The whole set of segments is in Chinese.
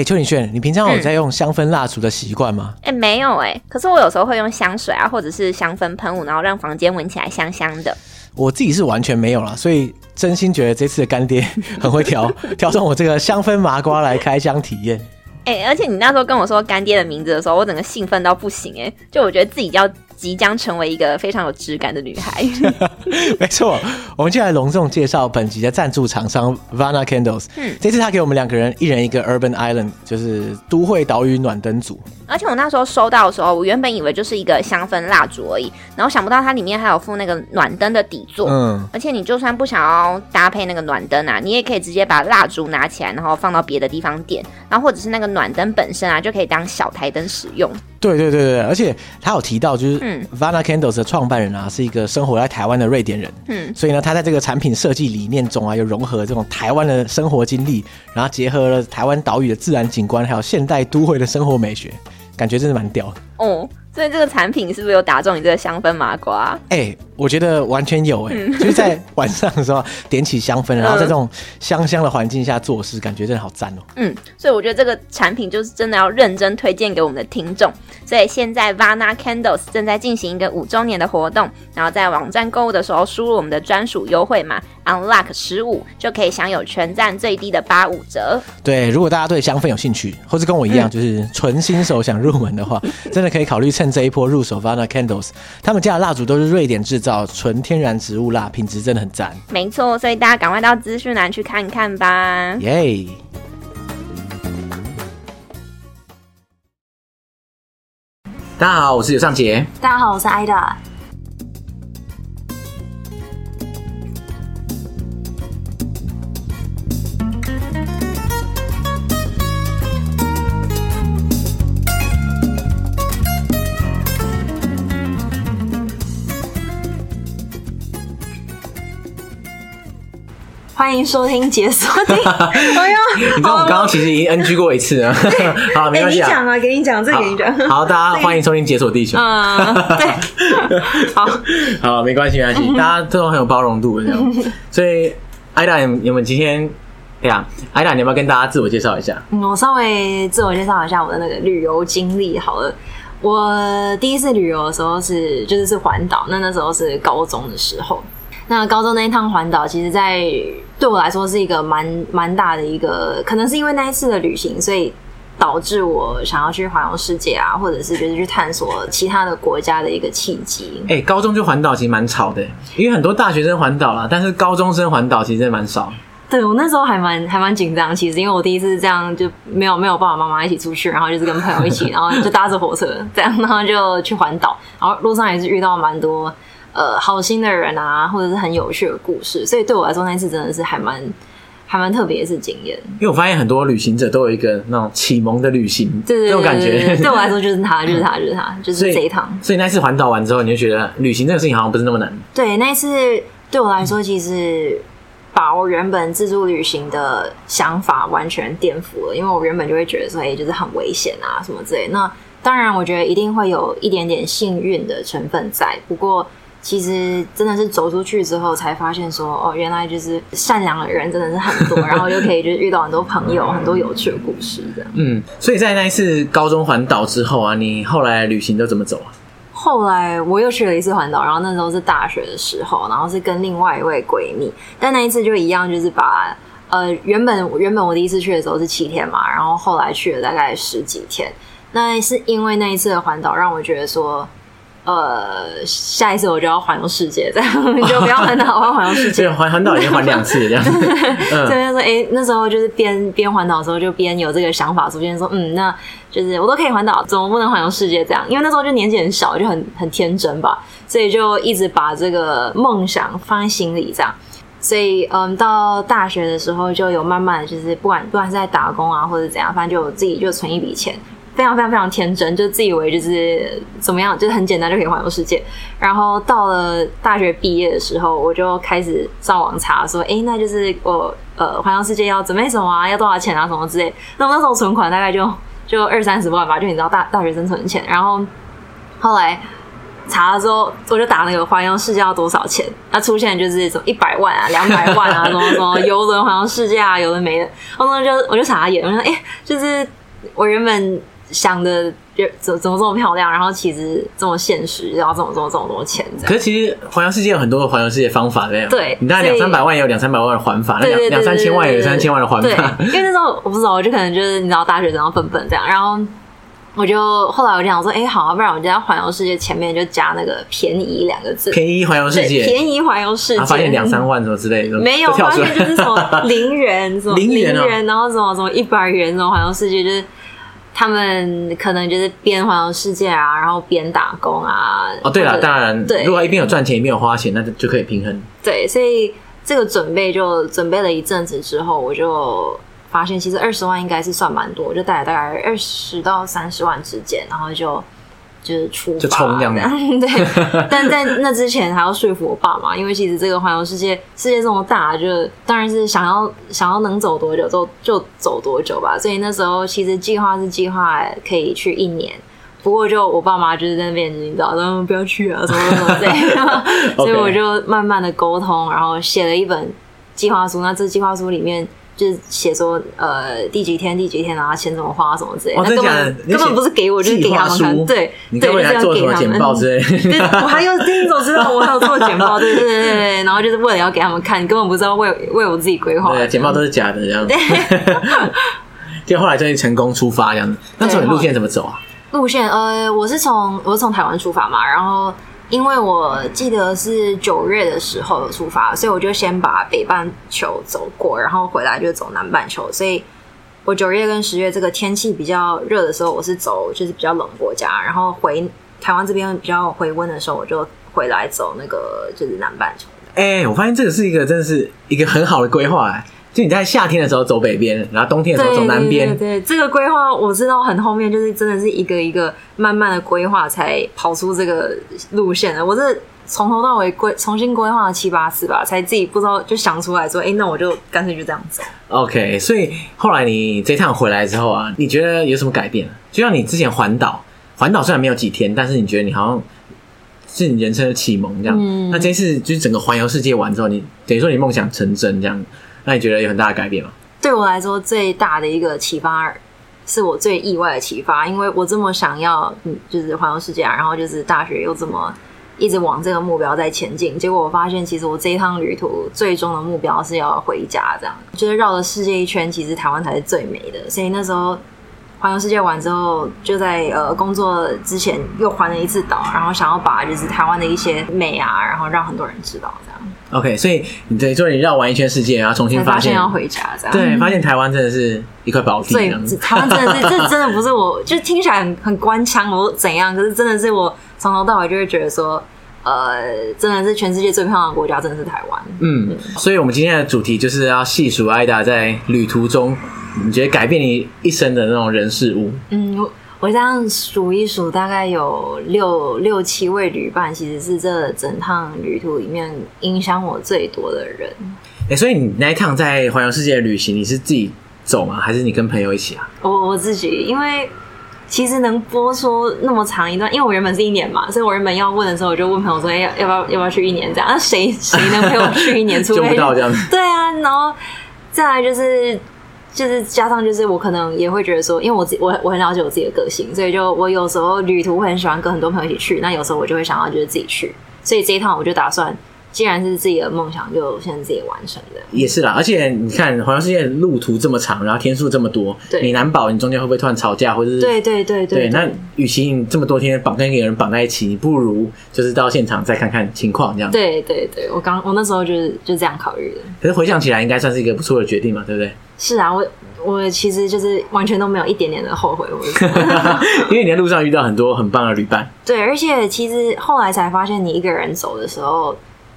哎，邱鼎炫，你平常有在用香氛蜡烛的习惯吗？哎、嗯，没有哎。可是我有时候会用香水啊，或者是香氛喷雾，然后让房间闻起来香香的。我自己是完全没有啦，所以真心觉得这次的干爹 很会挑，挑中我这个香氛麻瓜来开箱体验。哎，而且你那时候跟我说干爹的名字的时候，我整个兴奋到不行哎，就我觉得自己要即将成为一个非常有质感的女孩。没错，我们就来隆重介绍本集的赞助厂商 Vana Candles。嗯，这次他给我们两个人一人一个 Urban Island，就是都会岛屿暖灯组。而且我那时候收到的时候，我原本以为就是一个香氛蜡烛而已，然后想不到它里面还有附那个暖灯的底座。嗯，而且你就算不想要搭配那个暖灯啊，你也可以直接把蜡烛拿起来，然后放到别的地方点，然后或者是那个暖灯本身啊，就可以当小台灯使用。对对对对，而且他有提到，就是嗯，Vana Candles 的创办人啊，是一个生活在台湾的瑞典人。嗯，所以呢，他在这个产品设计理念中啊，又融合这种台湾的生活经历，然后结合了台湾岛屿的自然景观，还有现代都会的生活美学。感觉真的蛮屌的。哦，所以这个产品是不是有打中你这个香氛麻瓜？哎、欸，我觉得完全有哎、欸，嗯、就是在晚上的时候点起香氛，然后在这种香香的环境下做事，感觉真的好赞哦。嗯，所以我觉得这个产品就是真的要认真推荐给我们的听众。所以现在 Vana Candles 正在进行一个五周年的活动，然后在网站购物的时候输入我们的专属优惠码 Unlock 十五，就可以享有全站最低的八五折。对，如果大家对香氛有兴趣，或是跟我一样就是纯新手想入门的话，真的可以考虑趁这一波入手 Vana Candles。他们家的蜡烛都是瑞典制造，纯天然植物蜡，品质真的很赞。没错，所以大家赶快到资讯栏去看看吧。耶！Yeah. 大家好，我是刘尚杰。大家好，我是 Ida。欢迎收听解锁听。哎呀，你知道我刚刚其实已经 NG 过一次了。好，没关系啊。你讲啊，给你讲，这给你讲。好，大家欢迎收听解锁地球。嗯，对。好，好，没关系，没关系，大家都很有包容度这样。所以，艾达，你们今天，对呀，艾达，你要不要跟大家自我介绍一下？嗯，我稍微自我介绍一下我的那个旅游经历好了。我第一次旅游的时候是，就是是环岛，那那时候是高中的时候。那高中那一趟环岛，其实，在对我来说是一个蛮蛮大的一个，可能是因为那一次的旅行，所以导致我想要去环游世界啊，或者是就是去探索其他的国家的一个契机。哎、欸，高中就环岛其实蛮吵的，因为很多大学生环岛啦，但是高中生环岛其实蛮少。对，我那时候还蛮还蛮紧张，其实因为我第一次这样就没有没有爸爸妈妈一起出去，然后就是跟朋友一起，然后就搭着火车这样，然后就去环岛，然后路上也是遇到蛮多。呃，好心的人啊，或者是很有趣的故事，所以对我来说那次真的是还蛮还蛮特别的是经验。因为我发现很多旅行者都有一个那种启蒙的旅行，对对对，这种感觉。对我来说就是他，就是他，就是他，就是这一趟。所以那次环岛完之后，你就觉得旅行这个事情好像不是那么难。对，那一次对我来说，其实把我原本自助旅行的想法完全颠覆了，因为我原本就会觉得说，哎，就是很危险啊什么之类。那当然，我觉得一定会有一点点幸运的成分在，不过。其实真的是走出去之后才发现说，哦，原来就是善良的人真的是很多，然后又可以就是遇到很多朋友，很多有趣的故事这样。嗯，所以在那一次高中环岛之后啊，你后来旅行都怎么走啊？后来我又去了一次环岛，然后那时候是大学的时候，然后是跟另外一位闺蜜，但那一次就一样，就是把呃原本原本我第一次去的时候是七天嘛，然后后来去了大概十几天。那是因为那一次的环岛让我觉得说。呃，下一次我就要环游世界，这样就不要环岛，我要环游世界。环环岛已经环两次这样子。嗯、对，就说哎，那时候就是边边环岛的时候，就边有这个想法出现，说嗯，那就是我都可以环岛，怎么不能环游世界？这样，因为那时候就年纪很小，就很很天真吧，所以就一直把这个梦想放在心里，这样。所以嗯，到大学的时候就有慢慢的，就是不管不管是在打工啊，或者怎样，反正就自己就存一笔钱。非常非常非常天真，就自以为就是怎么样，就是很简单就可以环游世界。然后到了大学毕业的时候，我就开始上网查，说，哎，那就是我呃环游世界要准备什么啊？要多少钱啊？什么之类。那我那时候存款大概就 就二三十万吧，就你知道大大学生存钱。然后后来查了之后，我就打那个环游世界要多少钱，那出现就是什么一百万啊、两百万啊，什么 什么游轮环游世界啊，有的没的。然后就我就傻眼，我说哎、就是我原本想的怎怎么这么漂亮，然后其实这么现实，然后怎么怎么这么多钱。可是其实环游世界有很多的环游世界方法的，对，你大概两三百万也有两三百万的还法，那两两三千万也有三千万的还法。因为那时候我不知道，我就可能就是你知道大学生要笨笨这样，然后。我就后来我就想说，哎、欸，好啊，不然我就在环游世界前面就加那个便宜两个字，便宜环游世界，便宜环游世界，发现两三万什么之类的，没有，发现就是什么零元，什么零元，然后什么什么一百元，什么环游世界，就是他们可能就是边环游世界啊，然后边打工啊。哦，对了，当然，对，如果一边有赚钱一边有花钱，那就就可以平衡。对，所以这个准备就准备了一阵子之后，我就。发现其实二十万应该是算蛮多，我就带了大概二十到三十万之间，然后就就是出发就冲这样 对，但在那之前还要说服我爸妈，因为其实这个环游世界世界这么大，就当然是想要想要能走多久就就走多久吧。所以那时候其实计划是计划可以去一年，不过就我爸妈就是在那边你知道，他们不要去啊什么什么之类的，所以我就慢慢的沟通，然后写了一本计划书。那这计划书里面。就是写说，呃，第几天第几天，然后钱怎么花什么之类的，那根本根本不是给我，就是给他们看。对，对，就是要给他们。简报之类的。我还有，你怎么知道我还有做简报？对对对对，然后就是为了要给他们看，你根本不知道为为我自己规划。对，简报都是假的这样子。就后来终于成功出发这样子，那时候你路线怎么走啊？路线，呃，我是从我是从台湾出发嘛，然后。因为我记得是九月的时候出发，所以我就先把北半球走过，然后回来就走南半球。所以我九月跟十月这个天气比较热的时候，我是走就是比较冷国家，然后回台湾这边比较回温的时候，我就回来走那个就是南半球。哎，我发现这个是一个真的是一个很好的规划哎。就你在夏天的时候走北边，然后冬天的时候走南边。对，对，对，这个规划我知道很后面，就是真的是一个一个慢慢的规划才跑出这个路线的。我是从头到尾规重新规划了七八次吧，才自己不知道就想出来说，哎，那我就干脆就这样走。OK，所以后来你这趟回来之后啊，你觉得有什么改变？就像你之前环岛，环岛虽然没有几天，但是你觉得你好像是你人生的启蒙这样。嗯。那这次就是整个环游世界完之后，你等于说你梦想成真这样。那你觉得有很大的改变吗？对我来说，最大的一个启发是我最意外的启发，因为我这么想要，嗯，就是环游世界啊，然后就是大学又这么一直往这个目标在前进，结果我发现，其实我这一趟旅途最终的目标是要回家，这样，就是绕了世界一圈，其实台湾才是最美的。所以那时候环游世界完之后，就在呃工作之前又环了一次岛，然后想要把就是台湾的一些美啊，然后让很多人知道。OK，所以你等于说你绕完一圈世界，然后重新发现，要回家，这样对，发现台湾真的是一块宝地。对，台湾真的是，这真的不是我，就听起来很很官腔，我怎样？可是真的是我从头到尾就会觉得说，呃，真的是全世界最漂亮的国家，真的是台湾。嗯，所以我们今天的主题就是要细数艾达在旅途中，你觉得改变你一生的那种人事物。嗯。我这样数一数，大概有六六七位旅伴，其实是这整趟旅途里面影响我最多的人。哎、欸，所以你那一趟在环游世界的旅行，你是自己走吗？还是你跟朋友一起啊？我我自己，因为其实能播出那么长一段，因为我原本是一年嘛，所以我原本要问的时候，我就问朋友说：“哎、欸，要要不要要不要去一年？这样，那谁谁能陪我去一年？出不到这样子。”对啊，然后再来就是。就是加上，就是我可能也会觉得说，因为我自己我我很了解我自己的个性，所以就我有时候旅途会很喜欢跟很多朋友一起去，那有时候我就会想要就是自己去，所以这一趟我就打算，既然是自己的梦想，就先自己完成的。也是啦，而且你看，环游世界路途这么长，然后天数这么多，对你难保你中间会不会突然吵架，或者是对对对对，对。那与其你这么多天绑跟一个人绑在一起，你不如就是到现场再看看情况这样。对对对，我刚我那时候就是就这样考虑的。可是回想起来，应该算是一个不错的决定嘛，对不对？是啊，我我其实就是完全都没有一点点的后悔，我 因为你在路上遇到很多很棒的旅伴。对，而且其实后来才发现，你一个人走的时候，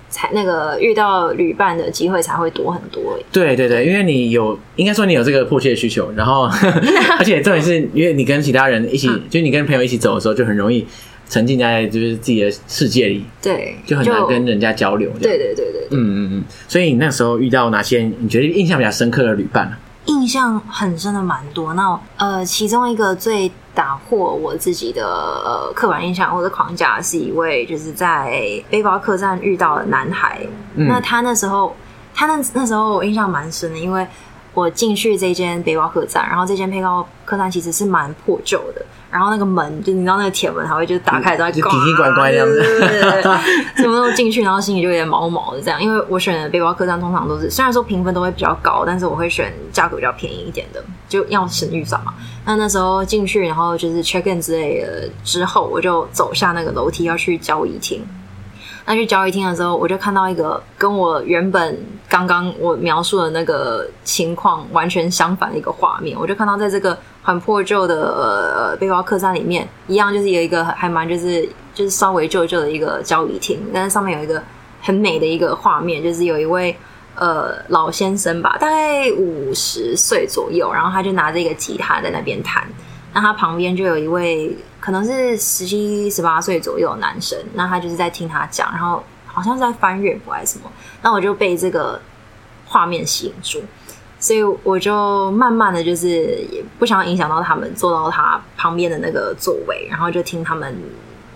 才那个遇到旅伴的机会才会多很多。对对对，因为你有，应该说你有这个迫切的需求，然后 而且重点是因为你跟其他人一起，嗯、就是你跟朋友一起走的时候，就很容易沉浸在就是自己的世界里，对，就很难跟人家交流。对对对对，嗯嗯嗯。所以你那时候遇到哪些你觉得印象比较深刻的旅伴？印象很深的蛮多。那呃，其中一个最打破我自己的呃刻板印象或者框架，是一位就是在背包客栈遇到的男孩。嗯、那他那时候，他那那时候我印象蛮深的，因为我进去这间背包客栈，然后这间背包客栈其实是蛮破旧的。然后那个门，就你知道那个铁门，还会就打开，然后就奇奇怪怪这样子，对对对，什么都进去，然后心里就有点毛毛的这样。因为我选的背包客栈通常都是，虽然说评分都会比较高，但是我会选价格比较便宜一点的，就要省预算嘛。那那时候进去，然后就是 check in 之类的之后，我就走下那个楼梯要去交易厅。那去交易厅的时候，我就看到一个跟我原本刚刚我描述的那个情况完全相反的一个画面，我就看到在这个。很破旧的呃背包客栈里面，一样就是有一个还蛮就是就是稍微旧旧的一个交易厅，但是上面有一个很美的一个画面，就是有一位呃老先生吧，大概五十岁左右，然后他就拿着一个吉他在那边弹，那他旁边就有一位可能是十七十八岁左右的男生，那他就是在听他讲，然后好像是在翻乐谱还是什么，那我就被这个画面吸引住。所以我就慢慢的就是也不想影响到他们，坐到他旁边的那个座位，然后就听他们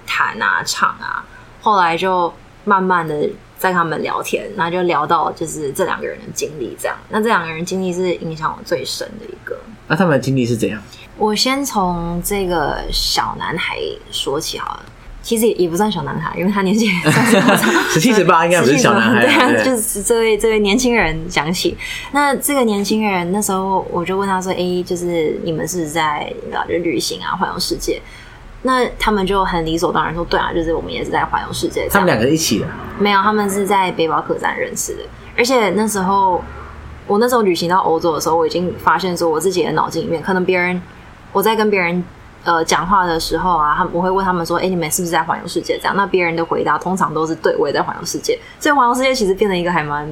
弹啊唱啊。后来就慢慢的在他们聊天，然后就聊到就是这两个人的经历，这样。那这两个人经历是影响我最深的一个。那他们的经历是怎样？我先从这个小男孩说起好了。其实也也不算小男孩，因为他年纪 十七十八，应该不是小男孩。对啊，就是这位这位年轻人讲起。那这个年轻人那时候，我就问他说：“哎，就是你们是在就旅行啊，环游世界？”那他们就很理所当然说：“对啊，就是我们也是在环游世界。”他们两个一起的？没有，他们是在背包客栈认识的。而且那时候，我那时候旅行到欧洲的时候，我已经发现说，我自己的脑筋里面，可能别人我在跟别人。呃，讲话的时候啊，他们我会问他们说：“哎、欸，你们是不是在环游世界？”这样，那别人的回答通常都是“对，我也在环游世界。”所以环游世界其实变成一个还蛮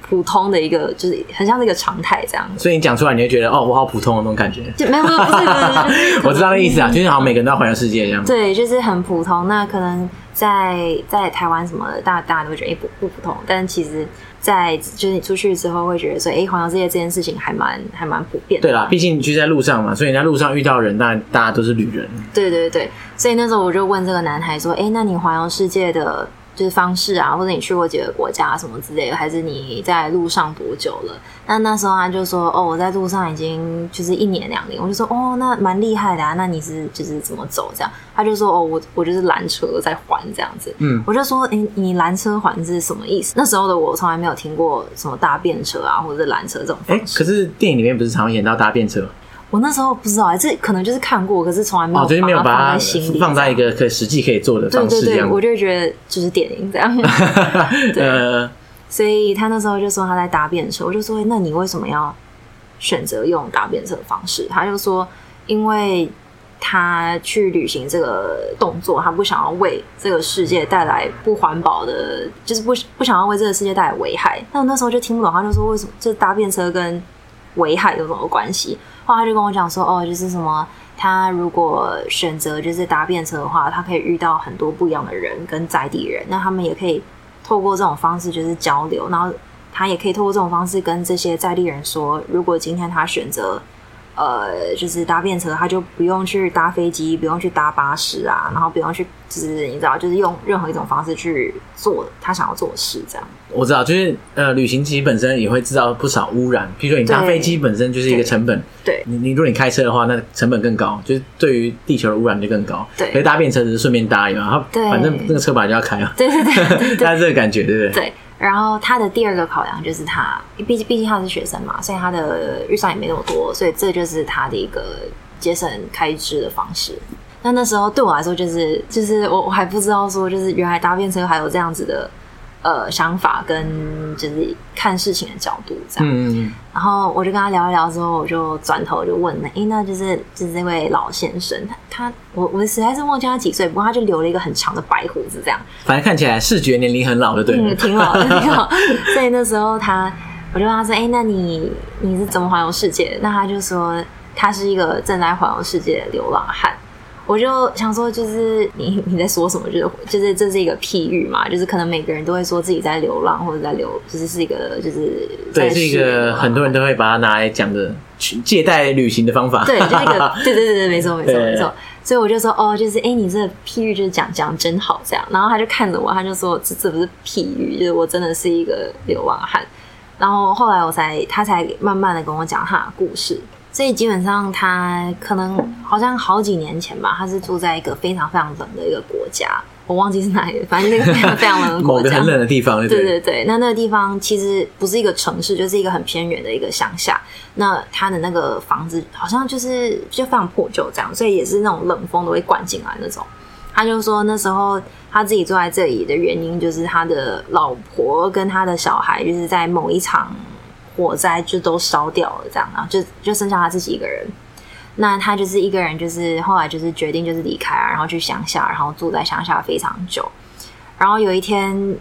普通的一个，就是很像是一个常态这样。所以你讲出来，你会觉得哦，我好普通的那种感觉。就没有，没有，不是，不是，就是、我知道那意思啊，就是好像每个人都要环游世界这样。对，就是很普通。那可能在在台湾什么的，大大家都会觉得哎、欸，不不普通，但其实。在就是你出去之后会觉得说，哎，环游世界这件事情还蛮还蛮普遍的。对啦，毕竟你去在路上嘛，所以你在路上遇到的人，大大家都是旅人。对对对，所以那时候我就问这个男孩说，哎，那你环游世界的就是方式啊，或者你去过几个国家什么之类的，还是你在路上多久了？那那时候他就说，哦，我在路上已经就是一年两年。我就说，哦，那蛮厉害的啊。那你是就是怎么走这样？他就说，哦，我我就是拦车在环这样子。嗯，我就说，哎，你拦车环是什么意思？那时候的我从来没有听过什么搭便车啊，或者是拦车这种方式。哎，可是电影里面不是常演到搭便车？我那时候不知道，这可能就是看过，可是从来没有把它放在心里，放在一个可以实际可以做的方式。对对对，我就觉得就是电影这样。对，呃、所以他那时候就说他在搭便车，我就说，那你为什么要选择用搭便车的方式？他就说，因为他去旅行这个动作，他不想要为这个世界带来不环保的，就是不不想要为这个世界带来危害。但我那时候就听不懂，他就说为什么这搭便车跟危害有什么关系？后来他就跟我讲说，哦，就是什么，他如果选择就是搭便车的话，他可以遇到很多不一样的人跟在地人，那他们也可以透过这种方式就是交流，然后他也可以透过这种方式跟这些在地人说，如果今天他选择。呃，就是搭便车，他就不用去搭飞机，不用去搭巴士啊，然后不用去，就是你知道，就是用任何一种方式去做他想要做的事，这样。我知道，就是呃，旅行其实本身也会制造不少污染，譬如说你搭飞机本身就是一个成本，对，你你如果你开车的话，那成本更高，就是对于地球的污染就更高。对，可以搭便车只是顺便搭一嘛，他反正那个车本来就要开啊。对对对，他 这个感觉，对不对？对。然后他的第二个考量就是他，毕竟毕竟他是学生嘛，所以他的预算也没那么多，所以这就是他的一个节省开支的方式。那那时候对我来说，就是就是我我还不知道说，就是原来搭便车还有这样子的。呃，想法跟就是看事情的角度这样，嗯，然后我就跟他聊一聊之后，我就转头就问了，哎，那就是就是这位老先生，他他我我实在是忘记他几岁，不过他就留了一个很长的白胡子这样，反正看起来视觉年龄很老的，对，嗯，挺老的，挺老。所以那时候他，我就问他说，哎，那你你是怎么环游世界？那他就说他是一个正在环游世界的流浪汉。我就想说，就是 你你在说什么？就是就是这是一个譬喻嘛，就是可能每个人都会说自己在流浪或者在流，就是是一个就是对，是一个很多人都会把它拿来讲的借贷旅行的方法。对，就是一个对对对对，没错 没错没错。所以我就说哦，就是哎，你这个譬喻就是讲讲真好这样。然后他就看着我，他就说这这不是譬喻，就是我真的是一个流浪汉。然后后来我才他才慢慢的跟我讲他的故事。所以基本上他可能好像好几年前吧，他是住在一个非常非常冷的一个国家，我忘记是哪里，反正那个非常非常冷的国家，某个很冷的地方对，对对。那那个地方其实不是一个城市，就是一个很偏远的一个乡下。那他的那个房子好像就是就非常破旧这样，所以也是那种冷风都会灌进来那种。他就说那时候他自己坐在这里的原因，就是他的老婆跟他的小孩就是在某一场。火灾就都烧掉了，这样然后，就就剩下他自己一个人。那他就是一个人，就是后来就是决定就是离开啊，然后去乡下，然后住在乡下非常久。然后有一天，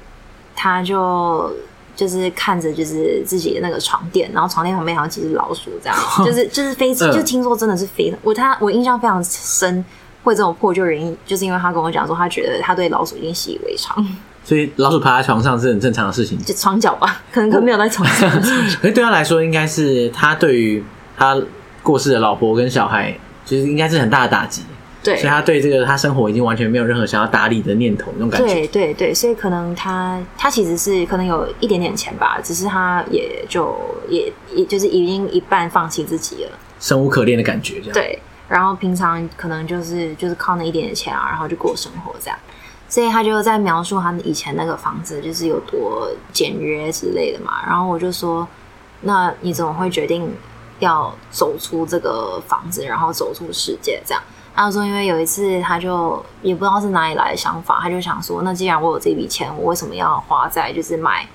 他就就是看着就是自己的那个床垫，然后床垫旁边好像几只老鼠，这样，就是就是非就听说真的是非常我他我印象非常深，会这种破旧原因，就是因为他跟我讲说，他觉得他对老鼠已经习以为常。所以老鼠爬在床上是很正常的事情，就床脚吧，可能可能没有在床上。所以对他来说，应该是他对于他过世的老婆跟小孩，就是应该是很大的打击。对，所以他对这个他生活已经完全没有任何想要打理的念头，那种感觉。对对对，所以可能他他其实是可能有一点点钱吧，只是他也就也也就是已经一半放弃自己了，生无可恋的感觉这样。对，然后平常可能就是就是靠那一点点钱啊，然后就过生活这样。所以他就在描述他以前那个房子就是有多简约之类的嘛，然后我就说，那你怎么会决定要走出这个房子，然后走出世界这样？他说，因为有一次他就也不知道是哪里来的想法，他就想说，那既然我有这笔钱，我为什么要花在就是买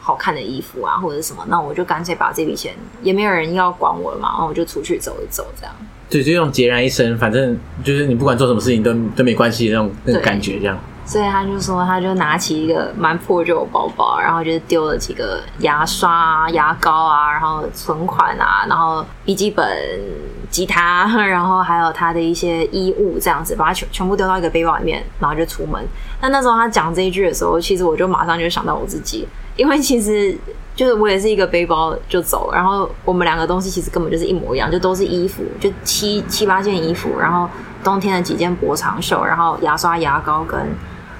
好看的衣服啊或者什么？那我就干脆把这笔钱也没有人要管我了嘛，然后我就出去走一走这样。对，就用孑然一身，反正就是你不管做什么事情都都没关系那种那种感觉这样。所以他就说，他就拿起一个蛮破旧的包包，然后就是丢了几个牙刷啊、牙膏啊，然后存款啊，然后笔记本、吉他，然后还有他的一些衣物，这样子把它全全部丢到一个背包里面，然后就出门。那那时候他讲这一句的时候，其实我就马上就想到我自己，因为其实就是我也是一个背包就走，然后我们两个东西其实根本就是一模一样，就都是衣服，就七七八件衣服，然后冬天的几件薄长袖，然后牙刷、牙膏跟。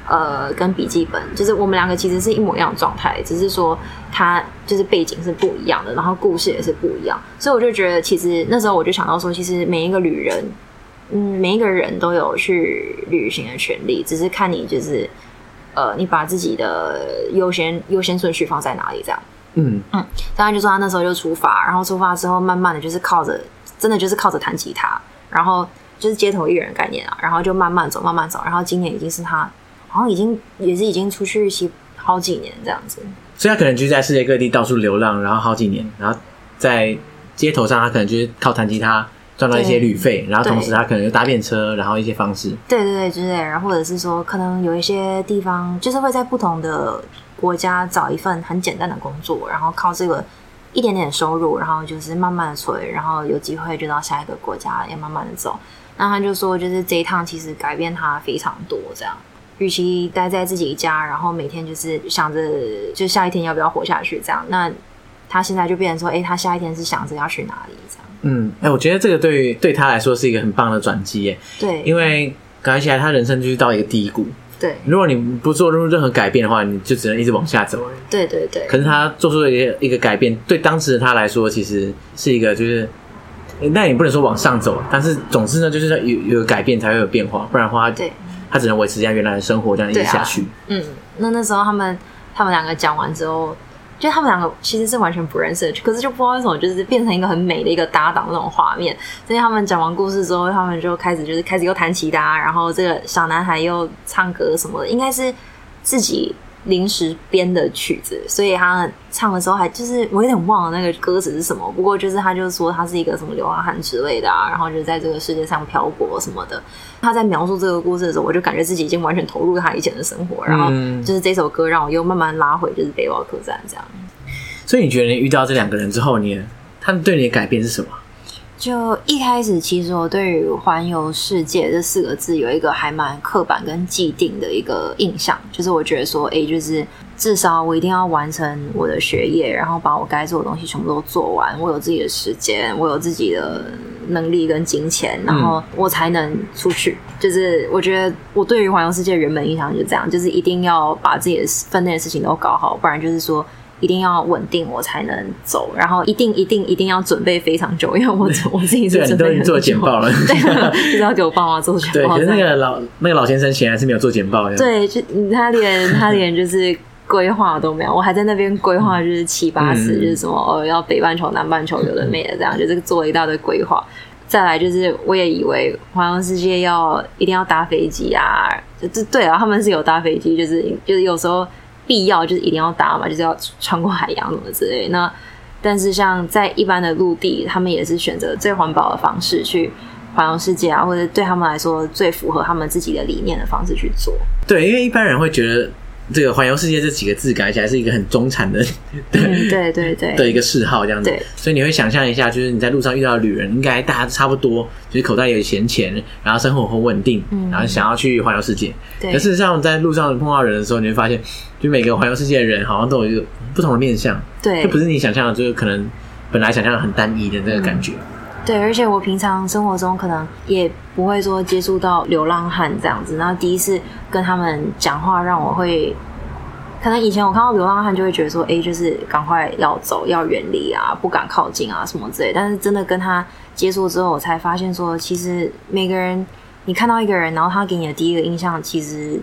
呃，跟笔记本，就是我们两个其实是一模一样的状态，只是说他就是背景是不一样的，然后故事也是不一样，所以我就觉得，其实那时候我就想到说，其实每一个旅人，嗯，每一个人都有去旅行的权利，只是看你就是，呃，你把自己的优先优先顺序放在哪里这样。嗯嗯，当然就说他那时候就出发，然后出发之后，慢慢的就是靠着，真的就是靠着弹吉他，然后就是街头艺人概念啊，然后就慢慢走，慢慢走，然后今年已经是他。然后已经也是已经出去洗好几年这样子，所以他可能就在世界各地到处流浪，然后好几年，然后在街头上他可能就是靠弹吉他赚到一些旅费，然后同时他可能又搭便车，然后一些方式，对对对之类，然后或者是说可能有一些地方就是会在不同的国家找一份很简单的工作，然后靠这个一点点收入，然后就是慢慢的存，然后有机会就到下一个国家也慢慢的走。那他就说，就是这一趟其实改变他非常多，这样。与其待在自己家，然后每天就是想着就下一天要不要活下去这样，那他现在就变成说，哎、欸，他下一天是想着要去哪里这样。嗯，哎、欸，我觉得这个对于对他来说是一个很棒的转机耶。对，因为感觉起来他人生就是到一个低谷。对，如果你不做任任何改变的话，你就只能一直往下走。对对对。可是他做出了一个一个改变，对当时的他来说，其实是一个就是，那也不能说往上走，但是总之呢，就是有有改变才会有变化，不然的话，对。他只能维持这样原来的生活，这样一直下去。嗯，那那时候他们他们两个讲完之后，就他们两个其实是完全不认识的，可是就不知道为什么，就是变成一个很美的一个搭档那种画面。所以他们讲完故事之后，他们就开始就是开始又弹吉他，然后这个小男孩又唱歌什么的，应该是自己。临时编的曲子，所以他唱的时候还就是我有点忘了那个歌词是什么。不过就是他就说他是一个什么流浪汉之类的啊，然后就在这个世界上漂泊什么的。他在描述这个故事的时候，我就感觉自己已经完全投入他以前的生活。然后就是这首歌让我又慢慢拉回就是背包客栈这样。所以你觉得你遇到这两个人之后，你他们对你的改变是什么？就一开始，其实我对于“环游世界”这四个字有一个还蛮刻板跟既定的一个印象，就是我觉得说，哎，就是至少我一定要完成我的学业，然后把我该做的东西全部都做完，我有自己的时间，我有自己的能力跟金钱，然后我才能出去。嗯、就是我觉得我对于环游世界原本印象就是这样，就是一定要把自己的分内的事情都搞好，不然就是说。一定要稳定，我才能走。然后一定一定一定要准备非常久，因为我我自己是准备都已经做简报了，对，就是要给我爸妈做简报。对，可是那个老那个老先生显然是没有做简报的。对，就他连他连就是规划都没有，我还在那边规划，就是七八次，嗯、就是什么哦，要北半球、南半球有的没的这样，就是做了一大堆规划。再来就是，我也以为环游世界要一定要搭飞机啊，就这对啊，他们是有搭飞机，就是就是有时候。必要就是一定要搭嘛，就是要穿过海洋什么之类。那但是像在一般的陆地，他们也是选择最环保的方式去环游世界啊，或者对他们来说最符合他们自己的理念的方式去做。对，因为一般人会觉得。这个环游世界这几个字改起来是一个很中产的，嗯、对对对的一个嗜好这样子，所以你会想象一下，就是你在路上遇到的旅人，应该大家差不多，就是口袋有闲钱，然后生活很稳定，嗯、然后想要去环游世界。对可事实上，在路上碰到人的时候，你会发现，就每个环游世界的人好像都有一个不同的面相，对，就不是你想象的，就是可能本来想象的很单一的那个感觉。嗯对，而且我平常生活中可能也不会说接触到流浪汉这样子，然后第一次跟他们讲话，让我会，可能以前我看到流浪汉就会觉得说，哎，就是赶快要走，要远离啊，不敢靠近啊什么之类。但是真的跟他接触之后，我才发现说，其实每个人，你看到一个人，然后他给你的第一个印象，其实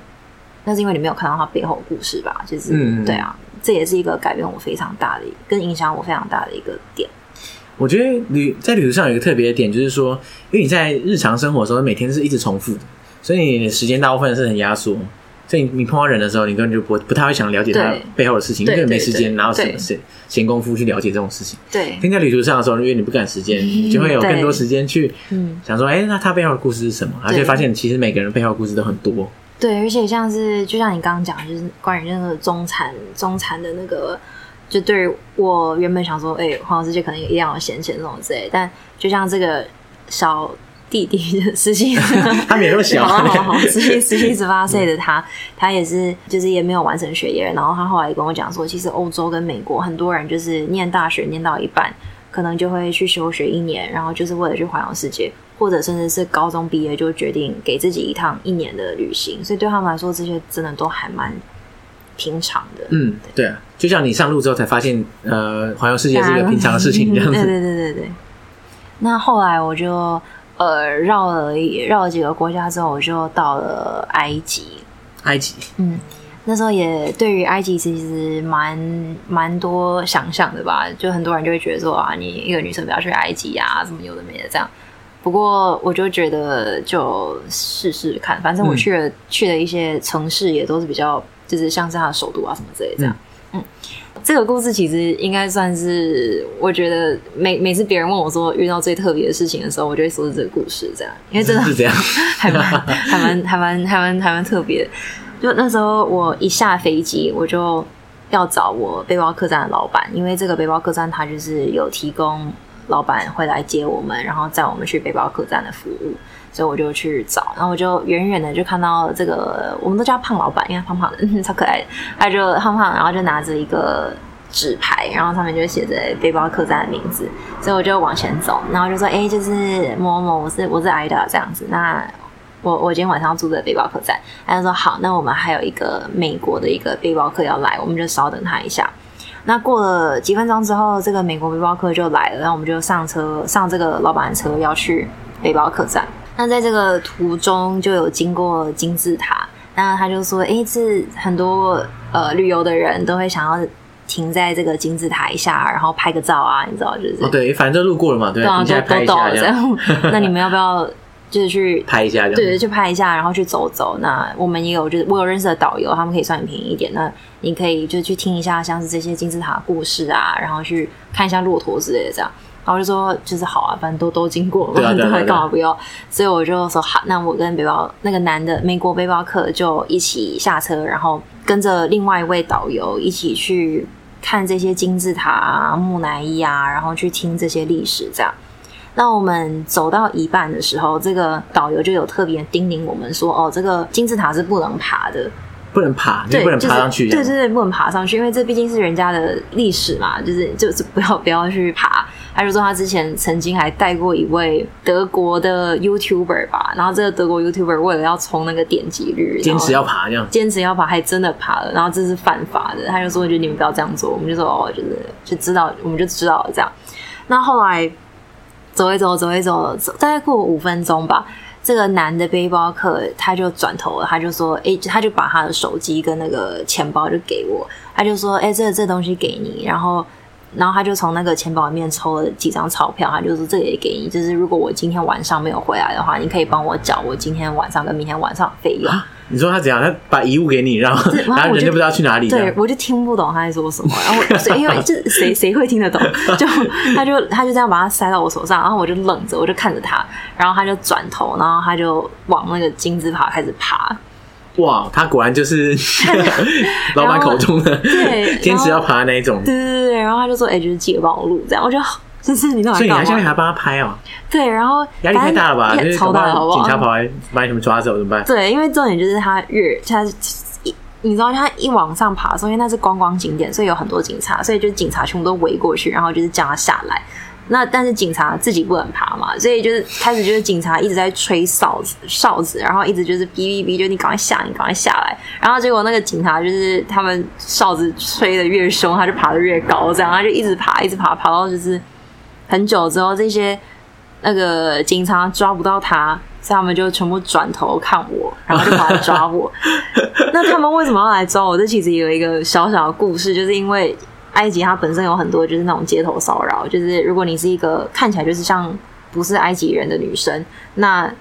那是因为你没有看到他背后的故事吧？就是，嗯、对啊，这也是一个改变我非常大的，跟影响我非常大的一个点。我觉得旅在旅途上有一个特别的点，就是说，因为你在日常生活的时候每天是一直重复的，所以你的时间大部分是很压缩。所以你你碰到人的时候，你根本就不不太会想了解他背后的事情，对因为没时间，然后什么闲闲工夫去了解这种事情。对，跟在旅途上的时候，因为你不赶时间，你、就会有更多时间去 想说，哎、那他背后的故事是什么？而且对发现其实每个人背后的故事都很多。对，而且像是就像你刚刚讲，就是关于那个中产中产的那个。就对于我原本想说，哎、欸，环游世界可能一定要有闲钱这种之类，但就像这个小弟弟的十七，他没有小，好好好，十七十七十八岁的他，他也是就是也没有完成学业，然后他后来跟我讲说，其实欧洲跟美国很多人就是念大学念到一半，可能就会去休学一年，然后就是为了去环游世界，或者甚至是高中毕业就决定给自己一趟一年的旅行，所以对他们来说，这些真的都还蛮。平常的，嗯，对啊，就像你上路之后才发现，呃，环游世界是一个平常的事情 这样子。对对对对对。那后来我就呃绕了绕了几个国家之后，我就到了埃及。埃及，嗯，那时候也对于埃及其实蛮蛮多想象的吧，就很多人就会觉得说啊，你一个女生不要去埃及啊，什么有的没的这样。不过我就觉得就试试看，反正我去了、嗯、去了一些城市，也都是比较。就是像是他的首都啊什么之类这样，嗯，嗯，这个故事其实应该算是，我觉得每每次别人问我说遇到最特别的事情的时候，我就会说是这个故事这样，因为真的是这样，还蛮还蛮还蛮还蛮还蛮特别。就那时候我一下飞机，我就要找我背包客栈的老板，因为这个背包客栈他就是有提供老板会来接我们，然后载我们去背包客栈的服务。所以我就去找，然后我就远远的就看到这个，我们都叫胖老板，因为胖胖的，超可爱的。他就胖胖，然后就拿着一个纸牌，然后上面就写着背包客栈的名字。所以我就往前走，然后就说：“哎，就是某某，我是我是 Ida 这样子。那我我今天晚上住的背包客栈。”他就说：“好，那我们还有一个美国的一个背包客要来，我们就稍等他一下。”那过了几分钟之后，这个美国背包客就来了，然后我们就上车，上这个老板的车要去背包客栈。那在这个途中就有经过金字塔，那他就说：“哎，这很多呃旅游的人都会想要停在这个金字塔一下，然后拍个照啊，你知道就是？”哦，对，反正就路过了嘛，对，啊，就都到了这样。那你们要不要就是去拍一下？对对，去拍一下，然后去走走。那我们也有，就是我有认识的导游，他们可以算你便宜一点。那你可以就去听一下，像是这些金字塔故事啊，然后去看一下骆驼之类的这样。然后就说就是好啊，反正都都经过了，对，干嘛不要？所以我就说好，那我跟背包那个男的美国背包客就一起下车，然后跟着另外一位导游一起去看这些金字塔啊、木乃伊啊，然后去听这些历史这样。那我们走到一半的时候，这个导游就有特别叮咛我们说：“哦，这个金字塔是不能爬的，不能爬，对，不能爬上去。就是”对对对，不能爬上去，因为这毕竟是人家的历史嘛，就是就是不要不要去爬。他就说他之前曾经还带过一位德国的 YouTuber 吧，然后这个德国 YouTuber 为了要冲那个点击率，坚持要爬这样，坚持要爬，还真的爬了，然后这是犯法的。他就说：“就你们不要这样做。”我们就说：“哦，就是就知道，我们就知道了这样。”那后来走一走，走一走，走大概过五分钟吧，这个男的背包客他就转头了，他就说：“哎，他就把他的手机跟那个钱包就给我，他就说：‘哎，这这东西给你。’然后。”然后他就从那个钱包里面抽了几张钞票，他就说：“这个也给你，就是如果我今天晚上没有回来的话，你可以帮我缴我今天晚上跟明天晚上的费用。啊”你说他怎样？他把遗物给你，然后 然后人就不知道去哪里。对，我就听不懂他在说什么。然后因为这谁谁会听得懂？就他就他就这样把它塞到我手上，然后我就愣着，我就看着他，然后他就转头，然后他就往那个金字塔开始爬。哇，他果然就是 老板口中的对坚持要爬的那一种。对对对，然后他就说：“哎、欸，就是记得帮我录这样。”我就 就是你那所以你还下面还帮他拍哦？对，然后压力太大了吧？超大好不好，警察跑来把你们抓走怎么办？对，因为重点就是他越他一你知道他一往上爬的时候，因为那是观光景点，所以有很多警察，所以就是警察全部都围过去，然后就是叫他下来。那但是警察自己不能爬嘛，所以就是开始就是警察一直在吹哨子哨子，然后一直就是哔哔哔，就你赶快下，你赶快下来。然后结果那个警察就是他们哨子吹的越凶，他就爬的越高，这样他就一直爬，一直爬，爬到就是很久之后，这些那个警察抓不到他，所以他们就全部转头看我，然后就跑来抓我。那他们为什么要来抓我？这其实有一个小小的故事，就是因为。埃及它本身有很多就是那种街头骚扰，就是如果你是一个看起来就是像不是埃及人的女生，那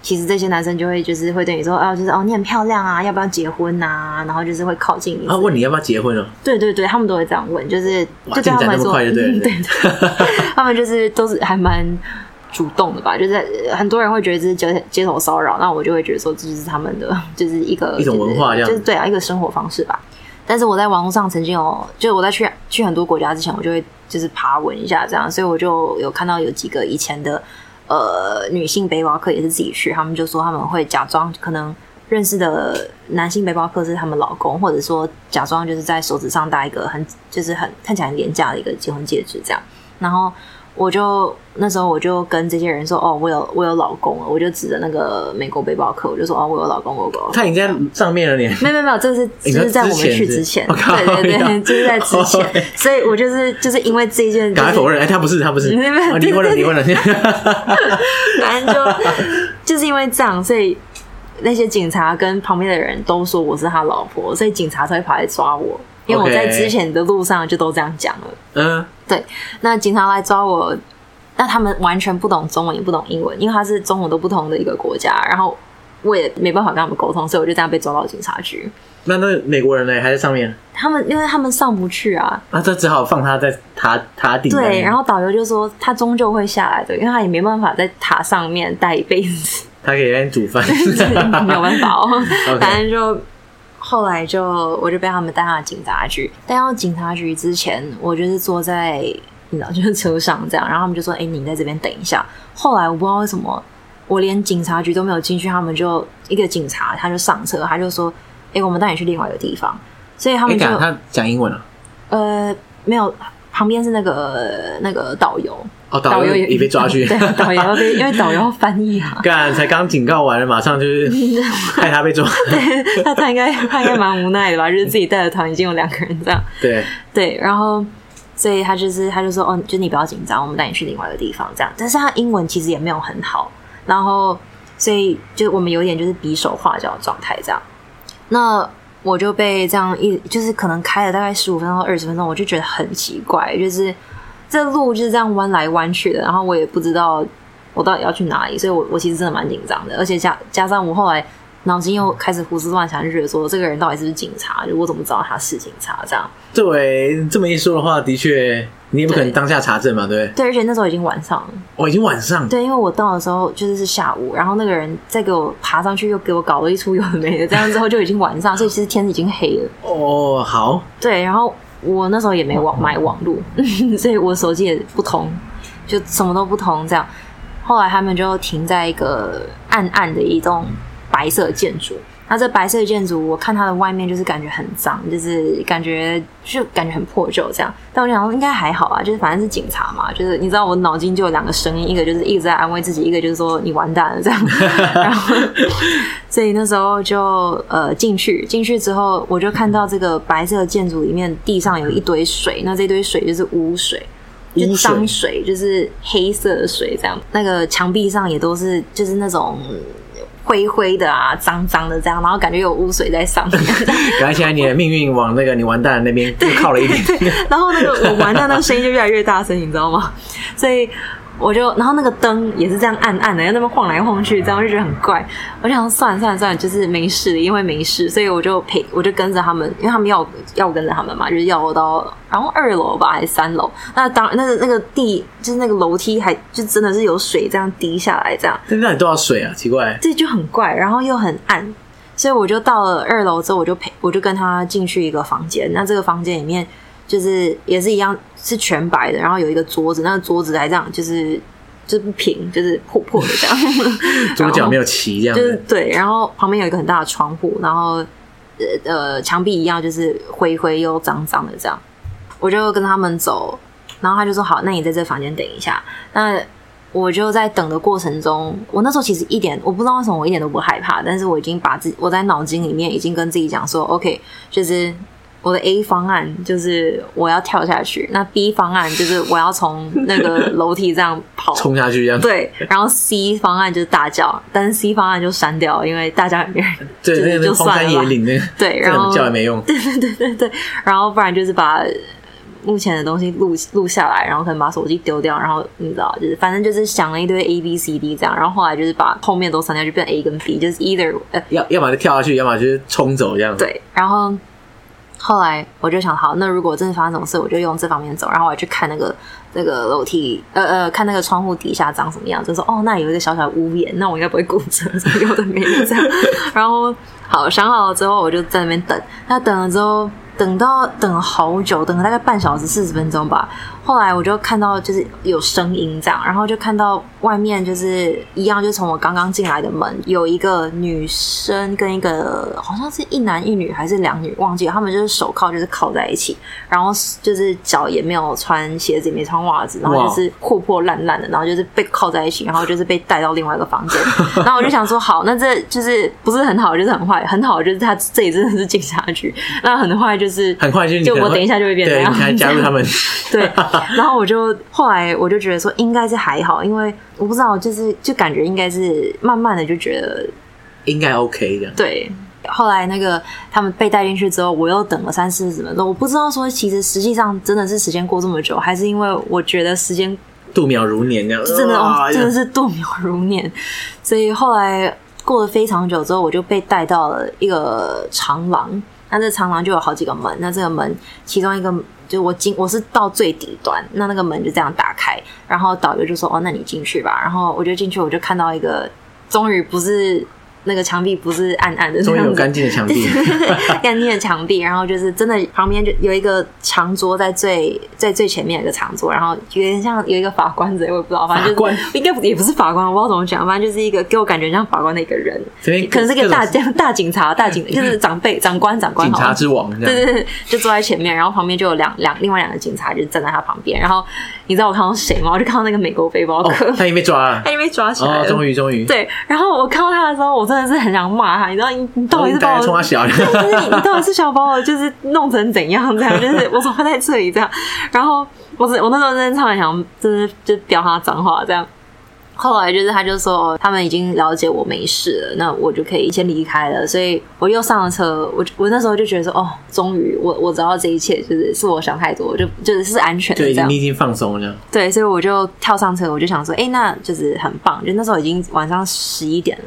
其实这些男生就会就是会对你说，哦，就是哦你很漂亮啊，要不要结婚啊？然后就是会靠近你。啊，问你要不要结婚哦？对对对，他们都会这样问，就是就这样来说，对对对，他们就是都是还蛮主动的吧？就是很多人会觉得这是街街头骚扰，那我就会觉得说这就是他们的就是一个一种文化，这样就是对啊，一个生活方式吧。但是我在网络上曾经有，就是我在去去很多国家之前，我就会就是爬文一下这样，所以我就有看到有几个以前的呃女性背包客也是自己去，他们就说他们会假装可能认识的男性背包客是他们老公，或者说假装就是在手指上戴一个很就是很看起来很廉价的一个结婚戒指这样，然后。我就那时候我就跟这些人说哦，我有我有老公了，我就指着那个美国背包客，我就说哦，我有老公，我有老公。他已经在上面了，你。没有没有没有，这是这是在我们去之前，对对对，就是在之前，哦、所以我就是就是因为这一件，赶快否认，哎，他不是他不是，没有没有离婚了离婚了，反正就就是因为这样，所以那些警察跟旁边的人都说我是他老婆，所以警察才会跑来抓我。因为我在之前的路上就都这样讲了。嗯，对。那警察来抓我，那他们完全不懂中文，也不懂英文，因为他是中文都不同的一个国家，然后我也没办法跟他们沟通，所以我就这样被抓到警察局。那那美国人呢？还在上面？他们因为他们上不去啊，那这只好放他在塔塔顶。对，然后导游就说他终究会下来的，因为他也没办法在塔上面待一辈子。他可以在煮饭，没有办法哦。反正就。后来就我就被他们带到警察局，带到警察局之前，我就是坐在你知道就是车上这样，然后他们就说：“哎、欸，你在这边等一下。”后来我不知道为什么，我连警察局都没有进去，他们就一个警察他就上车，他就说：“哎、欸，我们带你去另外一个地方。”所以他们就、欸、他讲英文了、啊？呃，没有，旁边是那个那个导游。哦，导游也被抓去，对，导游被因为导游要翻译啊。干，才刚警告完了，马上就是 害他被抓。对，他他应该他应该蛮无奈的吧？就是自己带的团已经有两个人这样。对对，然后所以他就是他就说哦，就你不要紧张，我们带你去另外一个地方这样。但是他英文其实也没有很好，然后所以就我们有点就是比手画脚的状态这样。那我就被这样一就是可能开了大概十五分钟二十分钟，我就觉得很奇怪，就是。这路就是这样弯来弯去的，然后我也不知道我到底要去哪里，所以我我其实真的蛮紧张的，而且加加上我后来脑筋又开始胡思乱想，就觉得说这个人到底是不是警察？就我怎么知道他是警察？这样对，这么一说的话，的确你也不可能当下查证嘛，对不对？对，而且那时候已经晚上了，哦，已经晚上，对，因为我到的时候就是是下午，然后那个人再给我爬上去，又给我搞了一出有的没的，这样之后就已经晚上，所以其实天已经黑了。哦，好，对，然后。我那时候也没网买网络，所以我手机也不通，就什么都不通这样。后来他们就停在一个暗暗的一栋白色建筑。那这白色建筑，我看它的外面就是感觉很脏，就是感觉就感觉很破旧这样。但我想说应该还好啊，就是反正是警察嘛，就是你知道我脑筋就有两个声音，一个就是一直在安慰自己，一个就是说你完蛋了这样。然后，所以那时候就呃进去，进去之后我就看到这个白色建筑里面地上有一堆水，那这堆水就是污水，就脏水，就是黑色的水这样。那个墙壁上也都是就是那种。灰灰的啊，脏脏的这样，然后感觉有污水在上面。感觉现在你的命运往那个你完蛋的那边就靠了一点。对，然后那个我完蛋的声音就越来越大声，你知道吗？所以。我就，然后那个灯也是这样暗暗的，在那边晃来晃去，这样我就觉得很怪。我就想说算了算了算了，就是没事，因为没事，所以我就陪，我就跟着他们，因为他们要 要跟着他们嘛，就是要我到然后二楼吧还是三楼？那当，那个那个地就是那个楼梯还就真的是有水这样滴下来，这样。那那里多少水啊？奇怪，这就很怪，然后又很暗，所以我就到了二楼之后，我就陪，我就跟他进去一个房间。那这个房间里面就是也是一样。是全白的，然后有一个桌子，那个桌子还这样，就是就是不平，就是破破的这样，桌脚没有齐这样，就是对。然后旁边有一个很大的窗户，然后呃呃墙壁一样，就是灰灰又脏脏的这样。我就跟他们走，然后他就说好，那你在这房间等一下。那我就在等的过程中，我那时候其实一点我不知道为什么我一点都不害怕，但是我已经把自己我在脑筋里面已经跟自己讲说，OK，就是。我的 A 方案就是我要跳下去，那 B 方案就是我要从那个楼梯这样跑 冲下去，这样对。然后 C 方案就是大叫，但是 C 方案就删掉，因为大叫对，就是、那个就算了荒山野岭那个，对，然后叫也没用，对对对对对。然后不然就是把目前的东西录录下来，然后可能把手机丢掉，然后你知道，就是反正就是想了一堆 A B C D 这样，然后后来就是把后面都删掉，就变 A 跟 B，就是 either 呃，要要么就跳下去，要么就是冲走这样。对，然后。后来我就想，好，那如果真的发生什么事，我就用这方面走。然后我去看那个那个楼梯，呃呃，看那个窗户底下长什么样，就说哦，那有一个小小屋檐，那我应该不会骨折，有的没这样。然后好想好了之后，我就在那边等。那等了之后，等到等了好久，等了大概半小时四十分钟吧。后来我就看到就是有声音这样，然后就看到外面就是一样，就是从我刚刚进来的门有一个女生跟一个好像是一男一女还是两女忘记了，他们就是手铐就是铐在一起，然后就是脚也没有穿鞋子也没穿袜子，然后就是破破烂烂的，然后就是被铐在一起，然后就是被带到另外一个房间。然后我就想说，好，那这就是不是很好，就是很坏，很好就是他这里真的是警察局，那很坏就是很坏就就我等一下就会变这样，加入他们 对。然后我就后来我就觉得说应该是还好，因为我不知道，就是就感觉应该是慢慢的就觉得应该 OK 的。对，后来那个他们被带进去之后，我又等了三四十分钟，我不知道说其实实际上真的是时间过这么久，还是因为我觉得时间度秒如年这样，真的哦，真的是度秒如年。所以后来过了非常久之后，我就被带到了一个长廊，那这长廊就有好几个门，那这个门其中一个。就我进，我是到最底端，那那个门就这样打开，然后导游就说：“哦，那你进去吧。”然后我就进去，我就看到一个，终于不是。那个墙壁不是暗暗的，终于有干净的墙壁，干净的墙壁。然后就是真的，旁边就有一个长桌在最在最前面有一个长桌，然后有点像有一个法官子，我也不知道，反正就应该也不是法官，我不知道怎么讲，反正就是一个给我感觉像法官的一个人，可能是一个大 大警察、大警 就是长辈、长官、长官，警察之王，对对对，就坐在前面，然后旁边就有两两另外两个警察就站在他旁边，然后你知道我看到谁吗？我就看到那个美国背包客，他已经被抓了，他已经被抓起来了，终于终于对，然后我看到他的时候，我真的是很想骂他。你知道你你到底是把我，就是你你到底是想把我就是弄成怎样这样？就是我怎么会在这里这样？然后我我那时候真的超想就是就飙他脏话这样。后来就是他就说他们已经了解我没事了，那我就可以先离开了。所以我又上了车，我我那时候就觉得说哦，终于我我知道这一切就是是我想太多，就就是是安全的这样。对，你已经放松了。对，所以我就跳上车，我就想说，哎，那就是很棒。就那时候已经晚上十一点了。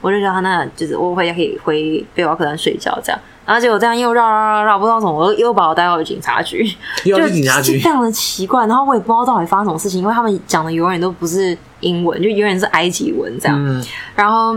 我就觉得，那就是我回家可以回背包客栈睡觉这样，然后结果这样又绕绕绕绕，不知道怎么，我又把我带到了警察局，又去警察局，就非常的奇怪。然后我也不知道到底发生什么事情，因为他们讲的永远都不是英文，就永远是埃及文这样。嗯、然后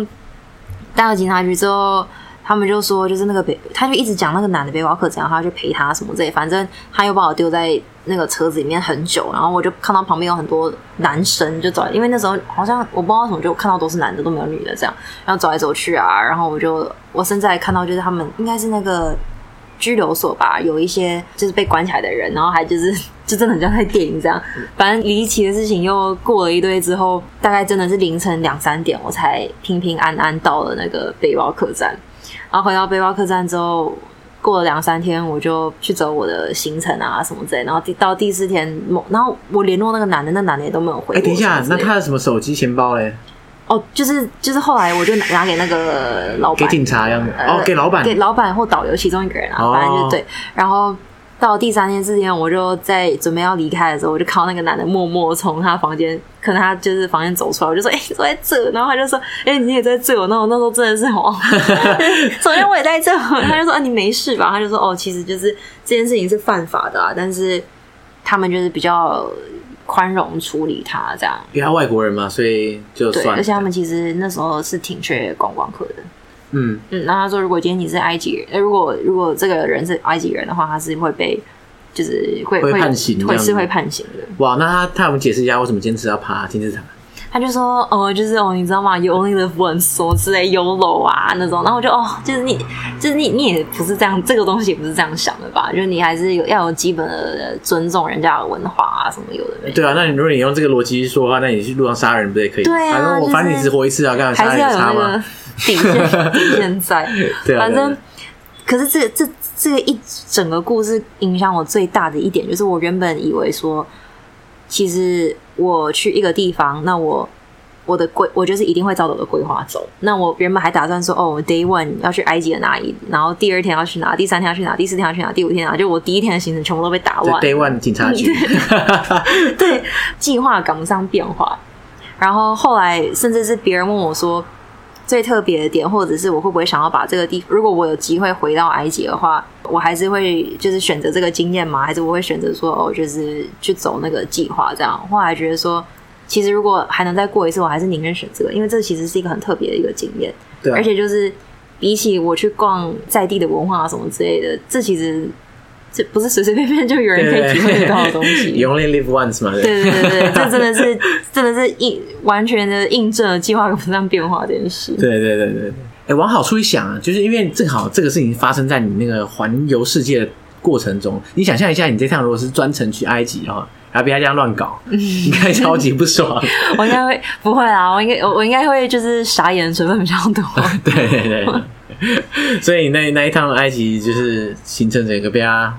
带到警察局之后，他们就说，就是那个背，他就一直讲那个男的背包客怎样，他要去陪他什么之类，反正他又把我丢在那个车子里面很久，然后我就看到旁边有很多男生就走，因为那时候好像我不知道为什么就看到都是男的，都没有女的这样，然后走来走去啊，然后我就我现在看到就是他们应该是那个拘留所吧，有一些就是被关起来的人，然后还就是就真的很像在电影这样，反正离奇的事情又过了一堆之后，大概真的是凌晨两三点，我才平平安安到了那个背包客栈。然后回到背包客栈之后，过了两三天，我就去走我的行程啊什么之类。然后第到第四天，然后我联络那个男的，那男的也都没有回。哎，等一下，那他的什么手机、钱包嘞？哦，就是就是后来我就拿给那个老板，给警察一样的。哦，给老板，给老板或导游其中一个人啊，哦、反正就对。然后。到第三天、四天，我就在准备要离开的时候，我就看到那个男的默默从他房间，可能他就是房间走出来，我就说：“哎、欸，坐在这。”然后他就说：“哎、欸，你也在这。”我那我那时候真的是哦，首先我也在这。他就说：“啊，你没事吧？”他就说：“哦，其实就是这件事情是犯法的啊，但是他们就是比较宽容处理他这样。”因为他外国人嘛，所以就算。对，而且他们其实那时候是挺缺观光客的。嗯嗯，那他说，如果今天你是埃及人，如果如果这个人是埃及人的话，他是会被就是会会判刑，会是会判刑的。哇，那他他有没有解释一下为什么坚持要爬金字塔？他就说哦，就是哦，你知道吗？You only live once，说之类 YOLO 啊那种。然后我就哦，就是你就是你你也不是这样，这个东西也不是这样想的吧？就是你还是有要有基本的尊重人家的文化啊什么有的没。对啊，那你如果你用这个逻辑去说的话，那你去路上杀人不是也可以？对啊，反正我反正你只活一次啊，干嘛杀人差吗？底线底线在，对啊、反正，可是这、这这个一整个故事影响我最大的一点，就是我原本以为说，其实我去一个地方，那我我的规，我就是一定会照我的规划走。那我原本还打算说，哦，Day One 要去埃及的哪里，然后第二天要去哪，第三天要去哪，第四天要去哪，第五天啊，就我第一天的行程全部都被打乱。Day One 警察局，对，计划赶不上变化。然后后来，甚至是别人问我说。最特别的点，或者是我会不会想要把这个地，如果我有机会回到埃及的话，我还是会就是选择这个经验吗？还是我会选择说哦，就是去走那个计划这样？后来觉得说，其实如果还能再过一次，我还是宁愿选这个，因为这其实是一个很特别的一个经验。对啊，而且就是比起我去逛在地的文化啊什么之类的，这其实。这不是随随便便就有人可以体会得到的东西。You only live once 嘛？对对对对，这 真的是真的是印完全的印证了计划赶不上变化这件事。对对对对对。哎，往好处一想啊，就是因为正好这个事情发生在你那个环游世界的过程中，你想象一下，你这趟如果是专程去埃及的话，然后别这样乱搞，应该超级不爽。我应该会不会啊？我应该我我应该会就是傻眼的成分比较多。对对对。所以那那一趟埃及就是形成整个被他。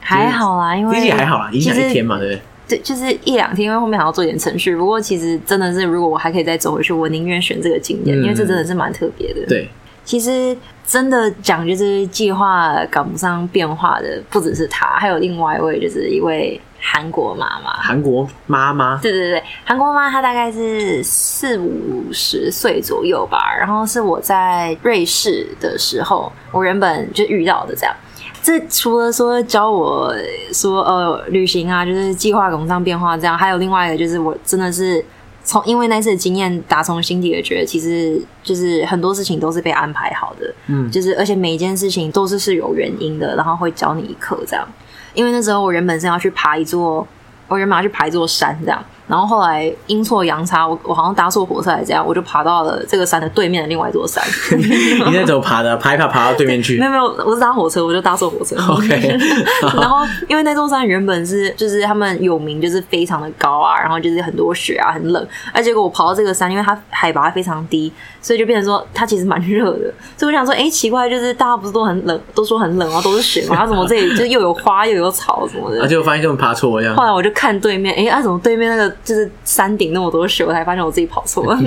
还好啦，因为其实还好啦，影响一天嘛，对不对？对，就是一两天，因为后面还要做一点程序。不过其实真的是，如果我还可以再走回去，我宁愿选这个经验，嗯、因为这真的是蛮特别的。对，其实真的讲，就是计划赶不上变化的，不只是他，还有另外一位，就是一位韩国妈妈。韩国妈妈，对对对，韩国妈妈她大概是四五十岁左右吧。然后是我在瑞士的时候，我原本就遇到的这样。这除了说教我说呃旅行啊，就是计划赶不上变化这样，还有另外一个就是我真的是从因为那次的经验，打从心底的觉得其实就是很多事情都是被安排好的，嗯，就是而且每一件事情都是是有原因的，然后会教你一课这样。因为那时候我原本是要去爬一座，我原本要去爬一座山这样。然后后来阴错阳差，我我好像搭错火车还是这样，我就爬到了这个山的对面的另外一座山。你在怎么爬的？爬一爬爬到对面去？没有没有，我是搭火车，我就搭错火车。OK。然后因为那座山原本是就是他们有名，就是非常的高啊，然后就是很多雪啊，很冷。而结果我跑到这个山，因为它海拔非常低，所以就变成说它其实蛮热的。所以我想说，哎，奇怪，就是大家不是都很冷，都说很冷啊，都是雪嘛，它怎么这里就又有花又有草什么的？而且我发现根本爬错一样。后来我就看对面，哎，啊，怎么对面那个？就是山顶那么多雪，我才发现我自己跑错了，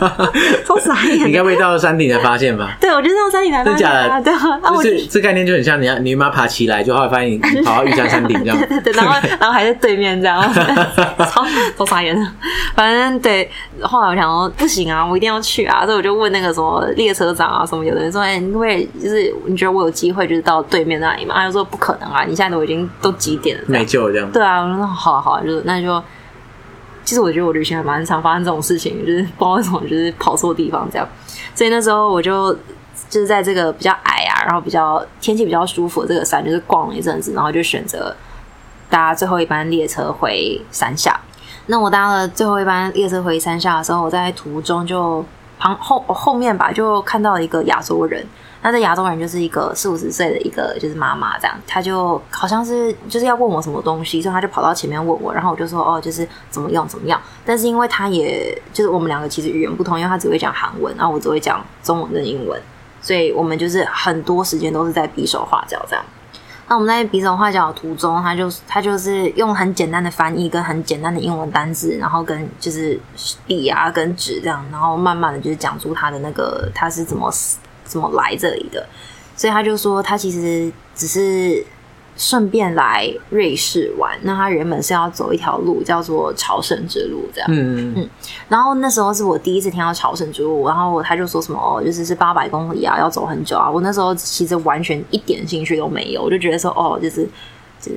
超傻眼。你该不会到山顶才发现吧？对，我就是到山顶才发现。真的假的？对啊，就是这概念就很像你要你妈爬起来，就后来发现你跑到玉山山顶这样。对对对，然后 然后还在对面这样，超超傻眼的。反正对，后来我想说不行啊，我一定要去啊，所以我就问那个什么列车长啊什么，有的人说哎，因为就是你觉得我有机会就是到对面那里嘛？他就说不可能啊，你现在都已经都几点了？没救这样。对啊，我说好啊好啊，就是那就。其实我觉得我旅行还蛮常发生这种事情，就是不知道为什么，就是跑错地方这样。所以那时候我就就是在这个比较矮啊，然后比较天气比较舒服的这个山，就是逛了一阵子，然后就选择搭最后一班列车回山下。那我搭了最后一班列车回山下的时候，我在途中就旁后后面吧，就看到一个亚洲人。那这亚洲人就是一个四五十岁的一个就是妈妈这样，他就好像是就是要问我什么东西，所以他就跑到前面问我，然后我就说哦，就是怎么样怎么样。但是因为他也就是我们两个其实语言不同，因为他只会讲韩文，然后我只会讲中文跟英文，所以我们就是很多时间都是在比手画脚这样。那我们在比手画脚的途中，他就他就是用很简单的翻译跟很简单的英文单字，然后跟就是笔啊跟纸这样，然后慢慢的就是讲出他的那个他是怎么。怎么来这里的？所以他就说，他其实只是顺便来瑞士玩。那他原本是要走一条路，叫做朝圣之路，这样。嗯嗯。然后那时候是我第一次听到朝圣之路，然后他就说什么哦，就是是八百公里啊，要走很久啊。我那时候其实完全一点兴趣都没有，我就觉得说哦，就是。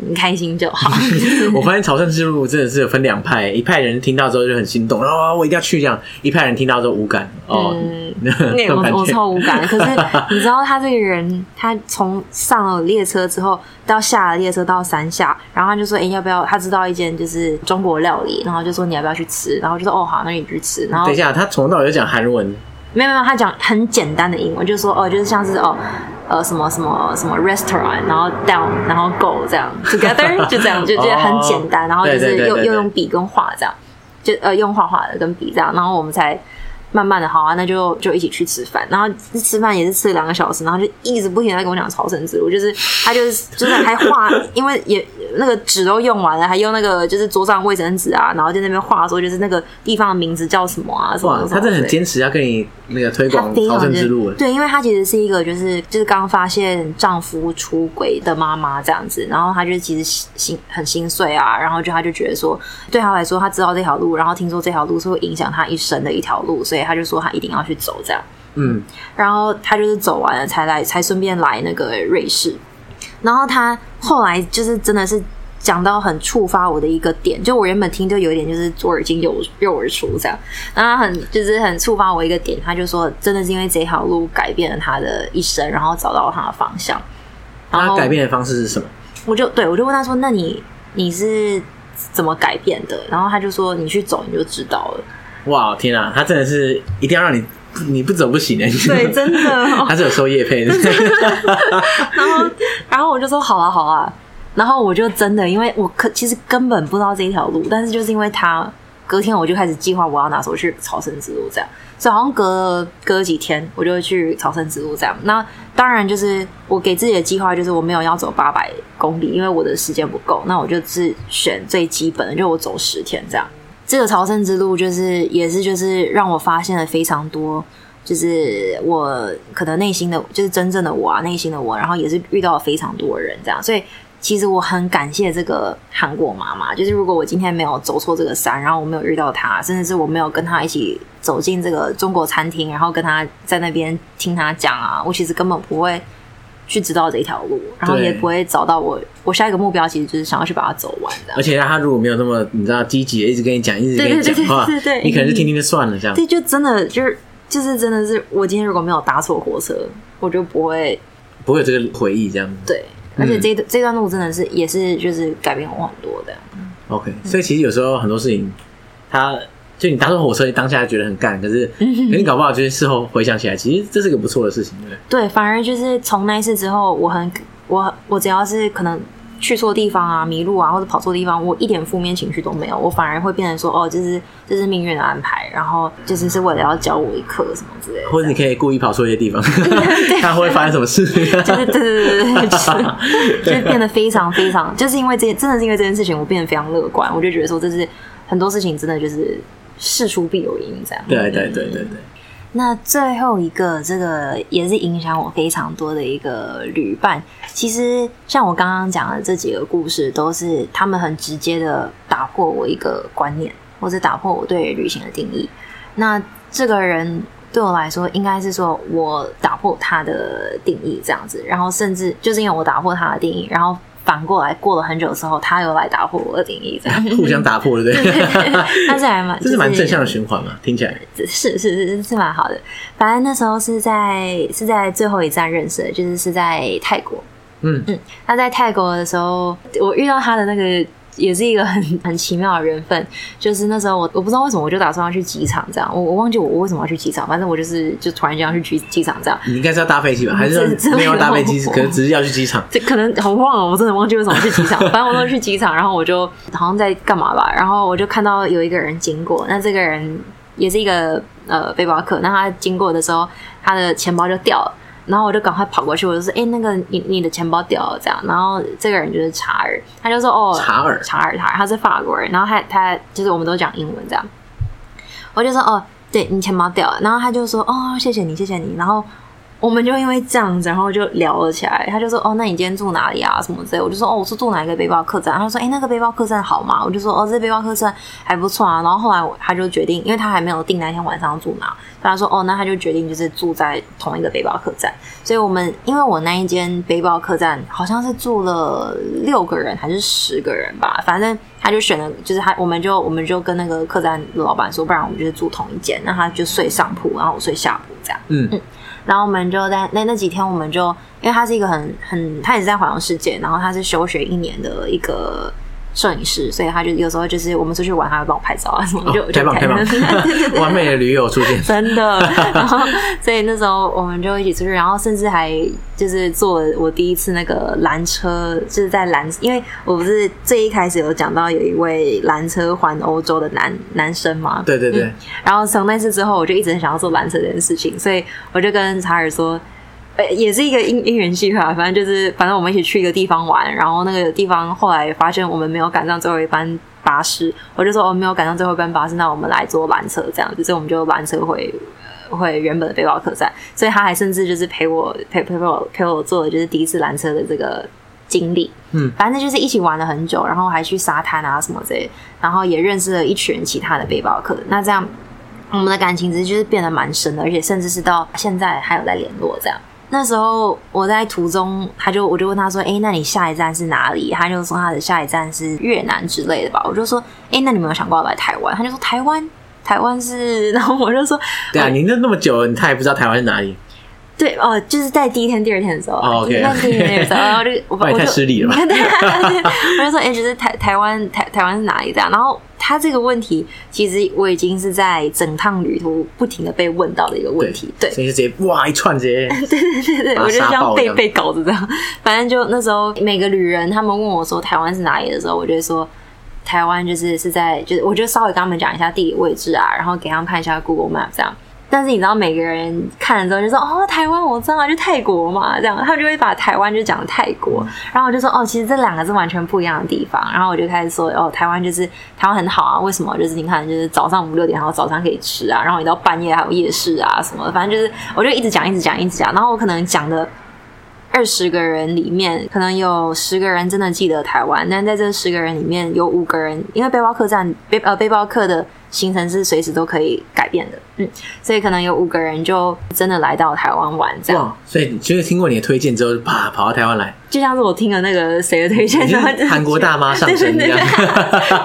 你开心就好。我发现朝圣之路真的是有分两派，一派人听到之后就很心动，然后我一定要去这样；一派人听到之后无感。哦，嗯、我我超无感。可 是你知道他这个人，他从上了列车之后到下了列车到山下，然后他就说：“哎、欸，要不要？”他知道一间就是中国料理，然后就说：“你要不要去吃？”然后就说：“哦，好，那你去吃。”然后等一下，他从头到尾就讲韩文。没有没有，他讲很简单的英文，就说哦，就是像是哦，呃，什么什么什么 restaurant，然后 down，然后 go 这样 together，就这样，就觉得很简单，然后就是又又用笔跟画这样，就呃用画画的跟笔这样，然后我们才。慢慢的，好啊，那就就一起去吃饭。然后吃饭也是吃了两个小时，然后就一直不停的在跟我讲朝圣之路，就是他就是就是还画，因为也那个纸都用完了，还用那个就是桌上卫生纸啊，然后在那边画说就是那个地方的名字叫什么啊什么，什么。他真的很坚持要跟你那个推广朝圣之路。对，因为他其实是一个就是就是刚发现丈夫出轨的妈妈这样子，然后他就其实心很心碎啊，然后就他就觉得说，对他来说他知道这条路，然后听说这条路是会影响他一生的一条路，所以。他就说他一定要去走这样，嗯，然后他就是走完了才来，才顺便来那个瑞士。然后他后来就是真的是讲到很触发我的一个点，就我原本听就有一点就是左耳进右右耳出这样，然后很就是很触发我一个点。他就说真的是因为这条路改变了他的一生，然后找到了他的方向。然后他改变的方式是什么？我就对我就问他说：“那你你是怎么改变的？”然后他就说：“你去走你就知道了。”哇天啊，他真的是一定要让你你不走不行的。对，真的，他是有收叶配的。然后，然后我就说好啊，好啊。然后我就真的，因为我可其实根本不知道这一条路，但是就是因为他，隔天我就开始计划我要哪时候去朝圣之路这样。所以好像隔了隔几天，我就去朝圣之路这样。那当然就是我给自己的计划就是我没有要走八百公里，因为我的时间不够。那我就是选最基本的，就我走十天这样。这个朝圣之路就是也是就是让我发现了非常多，就是我可能内心的就是真正的我啊，内心的我，然后也是遇到了非常多的人这样，所以其实我很感谢这个韩国妈妈，就是如果我今天没有走错这个山，然后我没有遇到她，甚至是我没有跟她一起走进这个中国餐厅，然后跟她在那边听她讲啊，我其实根本不会。去知道这一条路，然后也不会找到我。我下一个目标其实就是想要去把它走完的。而且他如果没有那么你知道积极的一直跟你讲，一直跟你讲话，对你可能是听听就算了这样。对，就真的就是就是真的是，我今天如果没有搭错火车，我就不会不会有这个回忆这样。对，而且这、嗯、这段路真的是也是就是改变我很多的。OK，所以其实有时候很多事情，他。就你搭错火车，你当下觉得很干，可是，可是你搞不好就是事后回想起来，其实这是个不错的事情，对不对？对，反而就是从那一次之后，我很我我只要是可能去错地方啊、迷路啊，或者跑错地方，我一点负面情绪都没有，我反而会变成说，哦，这是这是命运的安排，然后就是是为了要教我一课什么之类的。或者你可以故意跑错一些地方，看会发生什么事。就是对对对对对，就是就变得非常非常，就是因为这真的是因为这件事情，我变得非常乐观，我就觉得说，这是很多事情真的就是。事出必有因，这样。对对对对对。那最后一个，这个也是影响我非常多的一个旅伴。其实像我刚刚讲的这几个故事，都是他们很直接的打破我一个观念，或者打破我对旅行的定义。那这个人对我来说，应该是说我打破他的定义这样子，然后甚至就是因为我打破他的定义，然后反过来过了很久之后，他又来打破我的定义，这样 互相打破，对不对？他是还蛮，这是蛮正向的循环嘛，听起来是是是是是蛮好的。反正那时候是在是在最后一站认识的，就是是在泰国。嗯嗯，那在泰国的时候，我遇到他的那个。也是一个很很奇妙的缘分，就是那时候我我不知道为什么我就打算要去机场这样，我我忘记我我为什么要去机场，反正我就是就突然间要去机机场这样。你应该是要搭飞机吧？还是没有搭飞机？可能只是要去机场。这可能我忘了，我真的忘记为什么去机场。反正我都去机场，然后我就好像在干嘛吧，然后我就看到有一个人经过，那这个人也是一个呃背包客，那他经过的时候，他的钱包就掉了。然后我就赶快跑过去，我就说：“哎、欸，那个你你的钱包掉了，这样。”然后这个人就是查尔，他就说：“哦，查尔，查尔，查尔他是法国人。”然后他他就是我们都讲英文这样，我就说：“哦，对你钱包掉了。”然后他就说：“哦，谢谢你，谢谢你。”然后。我们就因为这样子，然后就聊了起来。他就说：“哦，那你今天住哪里啊？什么之类。”我就说：“哦，我是住哪一个背包客栈。”他就说：“哎，那个背包客栈好吗？”我就说：“哦，这背包客栈还不错啊。”然后后来他就决定，因为他还没有定那天晚上要住哪，他说：“哦，那他就决定就是住在同一个背包客栈。”所以我们因为我那一间背包客栈好像是住了六个人还是十个人吧，反正他就选了，就是他我们就我们就跟那个客栈的老板说，不然我们就是住同一间，那他就睡上铺，然后我睡下铺这样。嗯嗯。然后我们就在那那几天，我们就因为他是一个很很，他也是在环游世界，然后他是休学一年的一个。摄影师，所以他就有时候就是我们出去玩，他会帮我拍照啊什么，就太棒太棒，完美的驴友出现，真的。然后所以那时候我们就一起出去，然后甚至还就是坐我第一次那个缆车，就是在缆，因为我不是最一开始有讲到有一位缆车环欧洲的男男生嘛，对对对。嗯、然后从那次之后，我就一直很想要坐缆车这件事情，所以我就跟查尔说。呃，也是一个因因缘际会啊，反正就是，反正我们一起去一个地方玩，然后那个地方后来发现我们没有赶上最后一班巴士，我就说我们没有赶上最后一班巴士，那我们来坐缆车，这样，所以我们就缆车回 回原本的背包客栈，所以他还甚至就是陪我陪陪陪我陪我坐的就是第一次缆车的这个经历，嗯，反正就是一起玩了很久，然后还去沙滩啊什么之类，然后也认识了一群其他的背包客，那这样我们的感情其实就是变得蛮深的，而且甚至是到现在还有在联络这样。那时候我在途中，他就我就问他说：“哎、欸，那你下一站是哪里？”他就说他的下一站是越南之类的吧。我就说：“哎、欸，那你有没有想过要来台湾？”他就说：“台湾，台湾是……” 然后我就说：“对啊，你那那么久了，他也不知道台湾是哪里。”对哦，就是在第一天、第二天的时候，哦那第一天的时候，然后就 我我太失礼了吧。我就说：“哎、欸，就是台台湾台台湾是哪里？”这样，然后他这个问题，其实我已经是在整趟旅途不停的被问到的一个问题。对，所以就直接哇一串直接，对对对对，我就像背背稿子这样。反正就那时候每个旅人他们问我说台湾是哪里的时候，我就说台湾就是是在，就是我就稍微跟他们讲一下地理位置啊，然后给他们看一下 Google Map 这样。但是你知道，每个人看了之后就说：“哦，台湾我知道，就泰国嘛。”这样，他们就会把台湾就讲的泰国。然后我就说：“哦，其实这两个是完全不一样的地方。”然后我就开始说：“哦，台湾就是台湾很好啊，为什么？就是你看，就是早上五六点还有早餐可以吃啊，然后你到半夜还有夜市啊什么的，反正就是我就一直讲，一直讲，一直讲。然后我可能讲的二十个人里面，可能有十个人真的记得台湾，但在这十个人里面有五个人，因为背包客栈背呃背包客的。行程是随时都可以改变的，嗯，所以可能有五个人就真的来到台湾玩这样。所以就是听过你的推荐之后，啪跑到台湾来，就像是我听了那个谁的推荐，韩国大妈上身一样，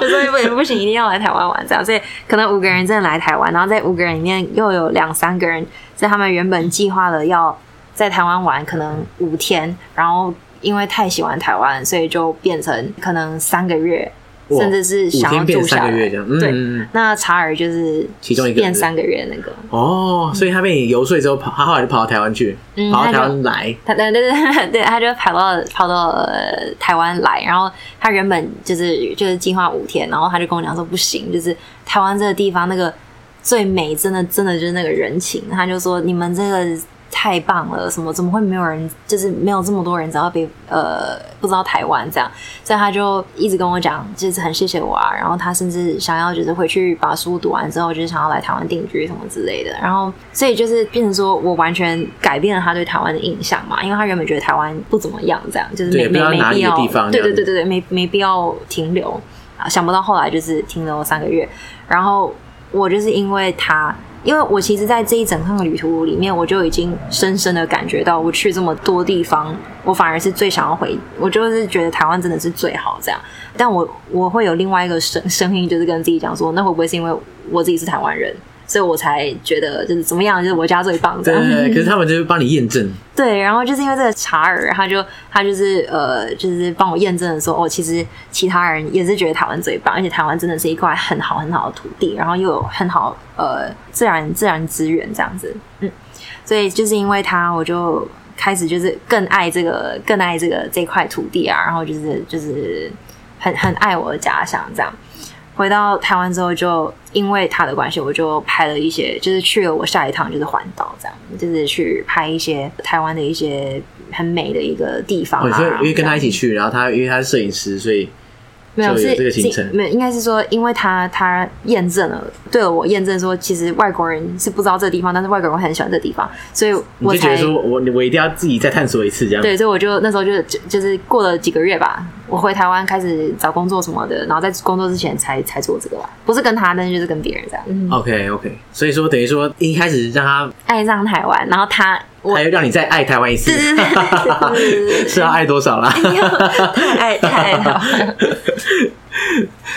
就 说不行不行，一定要来台湾玩这样。所以可能五个人真的来台湾，然后在五个人里面又有两三个人在他们原本计划了要在台湾玩，可能五天，然后因为太喜欢台湾，所以就变成可能三个月。甚至是想要住下来，嗯、对。那查尔就是其中一个变三个月那个哦，所以他被你游说之后跑，他后来就跑到台湾去，嗯、跑到台湾来。他对对对对，他就跑到跑到、呃、台湾来，然后他原本就是就是计划五天，然后他就跟我讲说不行，就是台湾这个地方那个最美，真的真的就是那个人情。他就说你们这个。太棒了！什么？怎么会没有人？就是没有这么多人，知道被呃不知道台湾这样，所以他就一直跟我讲，就是很谢谢我啊。然后他甚至想要就是回去把书读完之后，就是想要来台湾定居什么之类的。然后所以就是变成说我完全改变了他对台湾的印象嘛，因为他原本觉得台湾不怎么样，这样就是没没没必要，对对对对对，没没必要停留啊。想不到后来就是停留三个月，然后我就是因为他。因为我其实，在这一整趟的旅途里面，我就已经深深的感觉到，我去这么多地方，我反而是最想要回，我就是觉得台湾真的是最好这样。但我我会有另外一个声声音，就是跟自己讲说，那会不会是因为我自己是台湾人？所以我才觉得就是怎么样，就是我家最棒。对，可是他们就是帮你验证。对，然后就是因为这个查尔，他就他就是呃，就是帮我验证的说，哦，其实其他人也是觉得台湾最棒，而且台湾真的是一块很好很好的土地，然后又有很好呃自然自然资源这样子。嗯，所以就是因为他，我就开始就是更爱这个，更爱这个这块土地啊，然后就是就是很很爱我的家乡这样。回到台湾之后，就因为他的关系，我就拍了一些，就是去了我下一趟就是环岛，这样，就是去拍一些台湾的一些很美的一个地方。哦，所以因为跟他一起去，然后他因为他是摄影师，所以。没有，是这个行程，没有，应该是说，因为他他验证了，对了我验证说，其实外国人是不知道这个地方，但是外国人很喜欢这个地方，所以我就觉得说我我一定要自己再探索一次这样。对，所以我就那时候就就就是过了几个月吧，我回台湾开始找工作什么的，然后在工作之前才才做这个吧，不是跟他，但是就是跟别人这样。嗯、OK OK，所以说等于说一开始让他爱上台湾，然后他。我还要让你再爱台湾一次，是要爱多少啦？太爱太爱了。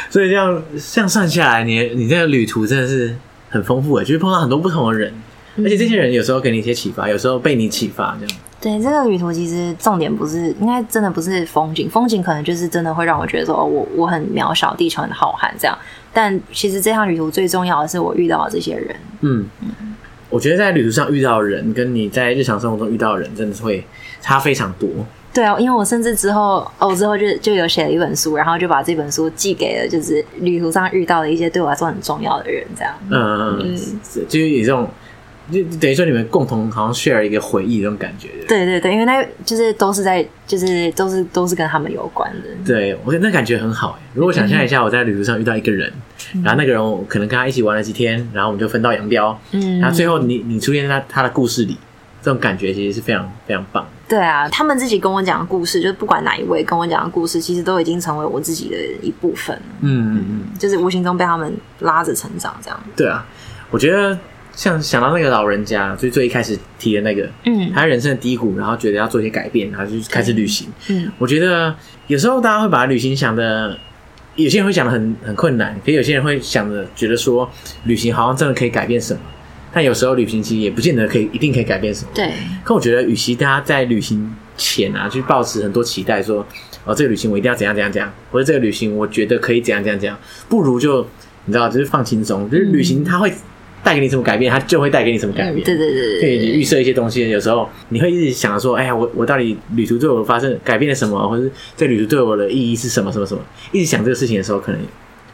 所以这样这样算下来，你你这个旅途真的是很丰富诶，就是碰到很多不同的人，而且这些人有时候给你一些启发，有时候被你启发，这样。对，这个旅途其实重点不是，应该真的不是风景，风景可能就是真的会让我觉得说，哦，我我很渺小，地球很浩瀚这样。但其实这趟旅途最重要的是我遇到的这些人，嗯嗯。我觉得在旅途上遇到的人，跟你在日常生活中遇到的人，真的是会差非常多。对啊，因为我甚至之后，哦，之后就就有写了一本书，然后就把这本书寄给了，就是旅途上遇到的一些对我来说很重要的人，这样。嗯嗯，就是以这种。就等于说你们共同好像 share 一个回忆，这种感觉。对对对，因为那就是都是在，就是都是都是跟他们有关的。对，我觉得那感觉很好。如果想象一下，我在旅途上遇到一个人，嗯、然后那个人我可能跟他一起玩了几天，然后我们就分道扬镳。嗯，然后最后你你出现在他他的故事里，这种感觉其实是非常非常棒。对啊，他们自己跟我讲的故事，就是不管哪一位跟我讲的故事，其实都已经成为我自己的一部分。嗯嗯嗯，就是无形中被他们拉着成长，这样。对啊，我觉得。像想到那个老人家，最最一开始提的那个，嗯，他人生的低谷，然后觉得要做一些改变，然后就开始旅行。嗯，我觉得有时候大家会把旅行想的，有些人会想的很很困难，可有些人会想的觉得说，旅行好像真的可以改变什么。但有时候旅行其实也不见得可以一定可以改变什么。对。可我觉得，与其大家在旅行前啊，去抱持很多期待，说哦，这个旅行我一定要怎样怎样怎样，或者这个旅行我觉得可以怎样怎样怎样，不如就你知道，就是放轻松，就是旅行它会。带给你什么改变，它就会带给你什么改变。嗯、对对对，可以预设一些东西。有时候你会一直想说：“哎呀，我我到底旅途对我发生改变了什么，或者是这旅途对我的意义是什么什么什么？”一直想这个事情的时候，可能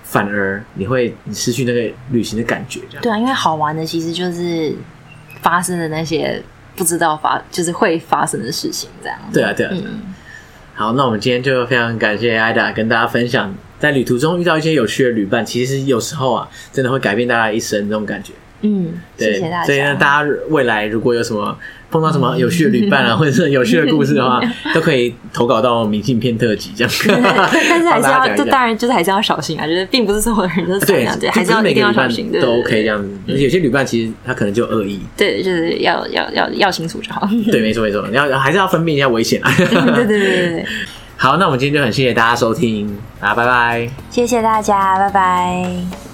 反而你会失去那个旅行的感觉。这样对啊，因为好玩的其实就是发生的那些不知道发就是会发生的事情，这样。对啊，对啊。嗯。好，那我们今天就非常感谢艾达跟大家分享。在旅途中遇到一些有趣的旅伴，其实有时候啊，真的会改变大家一生这种感觉。嗯，对，谢谢大家。所以呢，大家未来如果有什么碰到什么有趣的旅伴啊，或者是有趣的故事的话，都可以投稿到明信片特辑这样。但是还是要，就当然就是还是要小心啊，就是并不是所有人都是这样，对，还是要一定要小心，都 OK 这样子。有些旅伴其实他可能就恶意，对，就是要要要要清楚就好。对，没错没错，你要还是要分辨一下危险啊。对对对对对。好，那我们今天就很谢谢大家收听，啊，拜拜，谢谢大家，拜拜。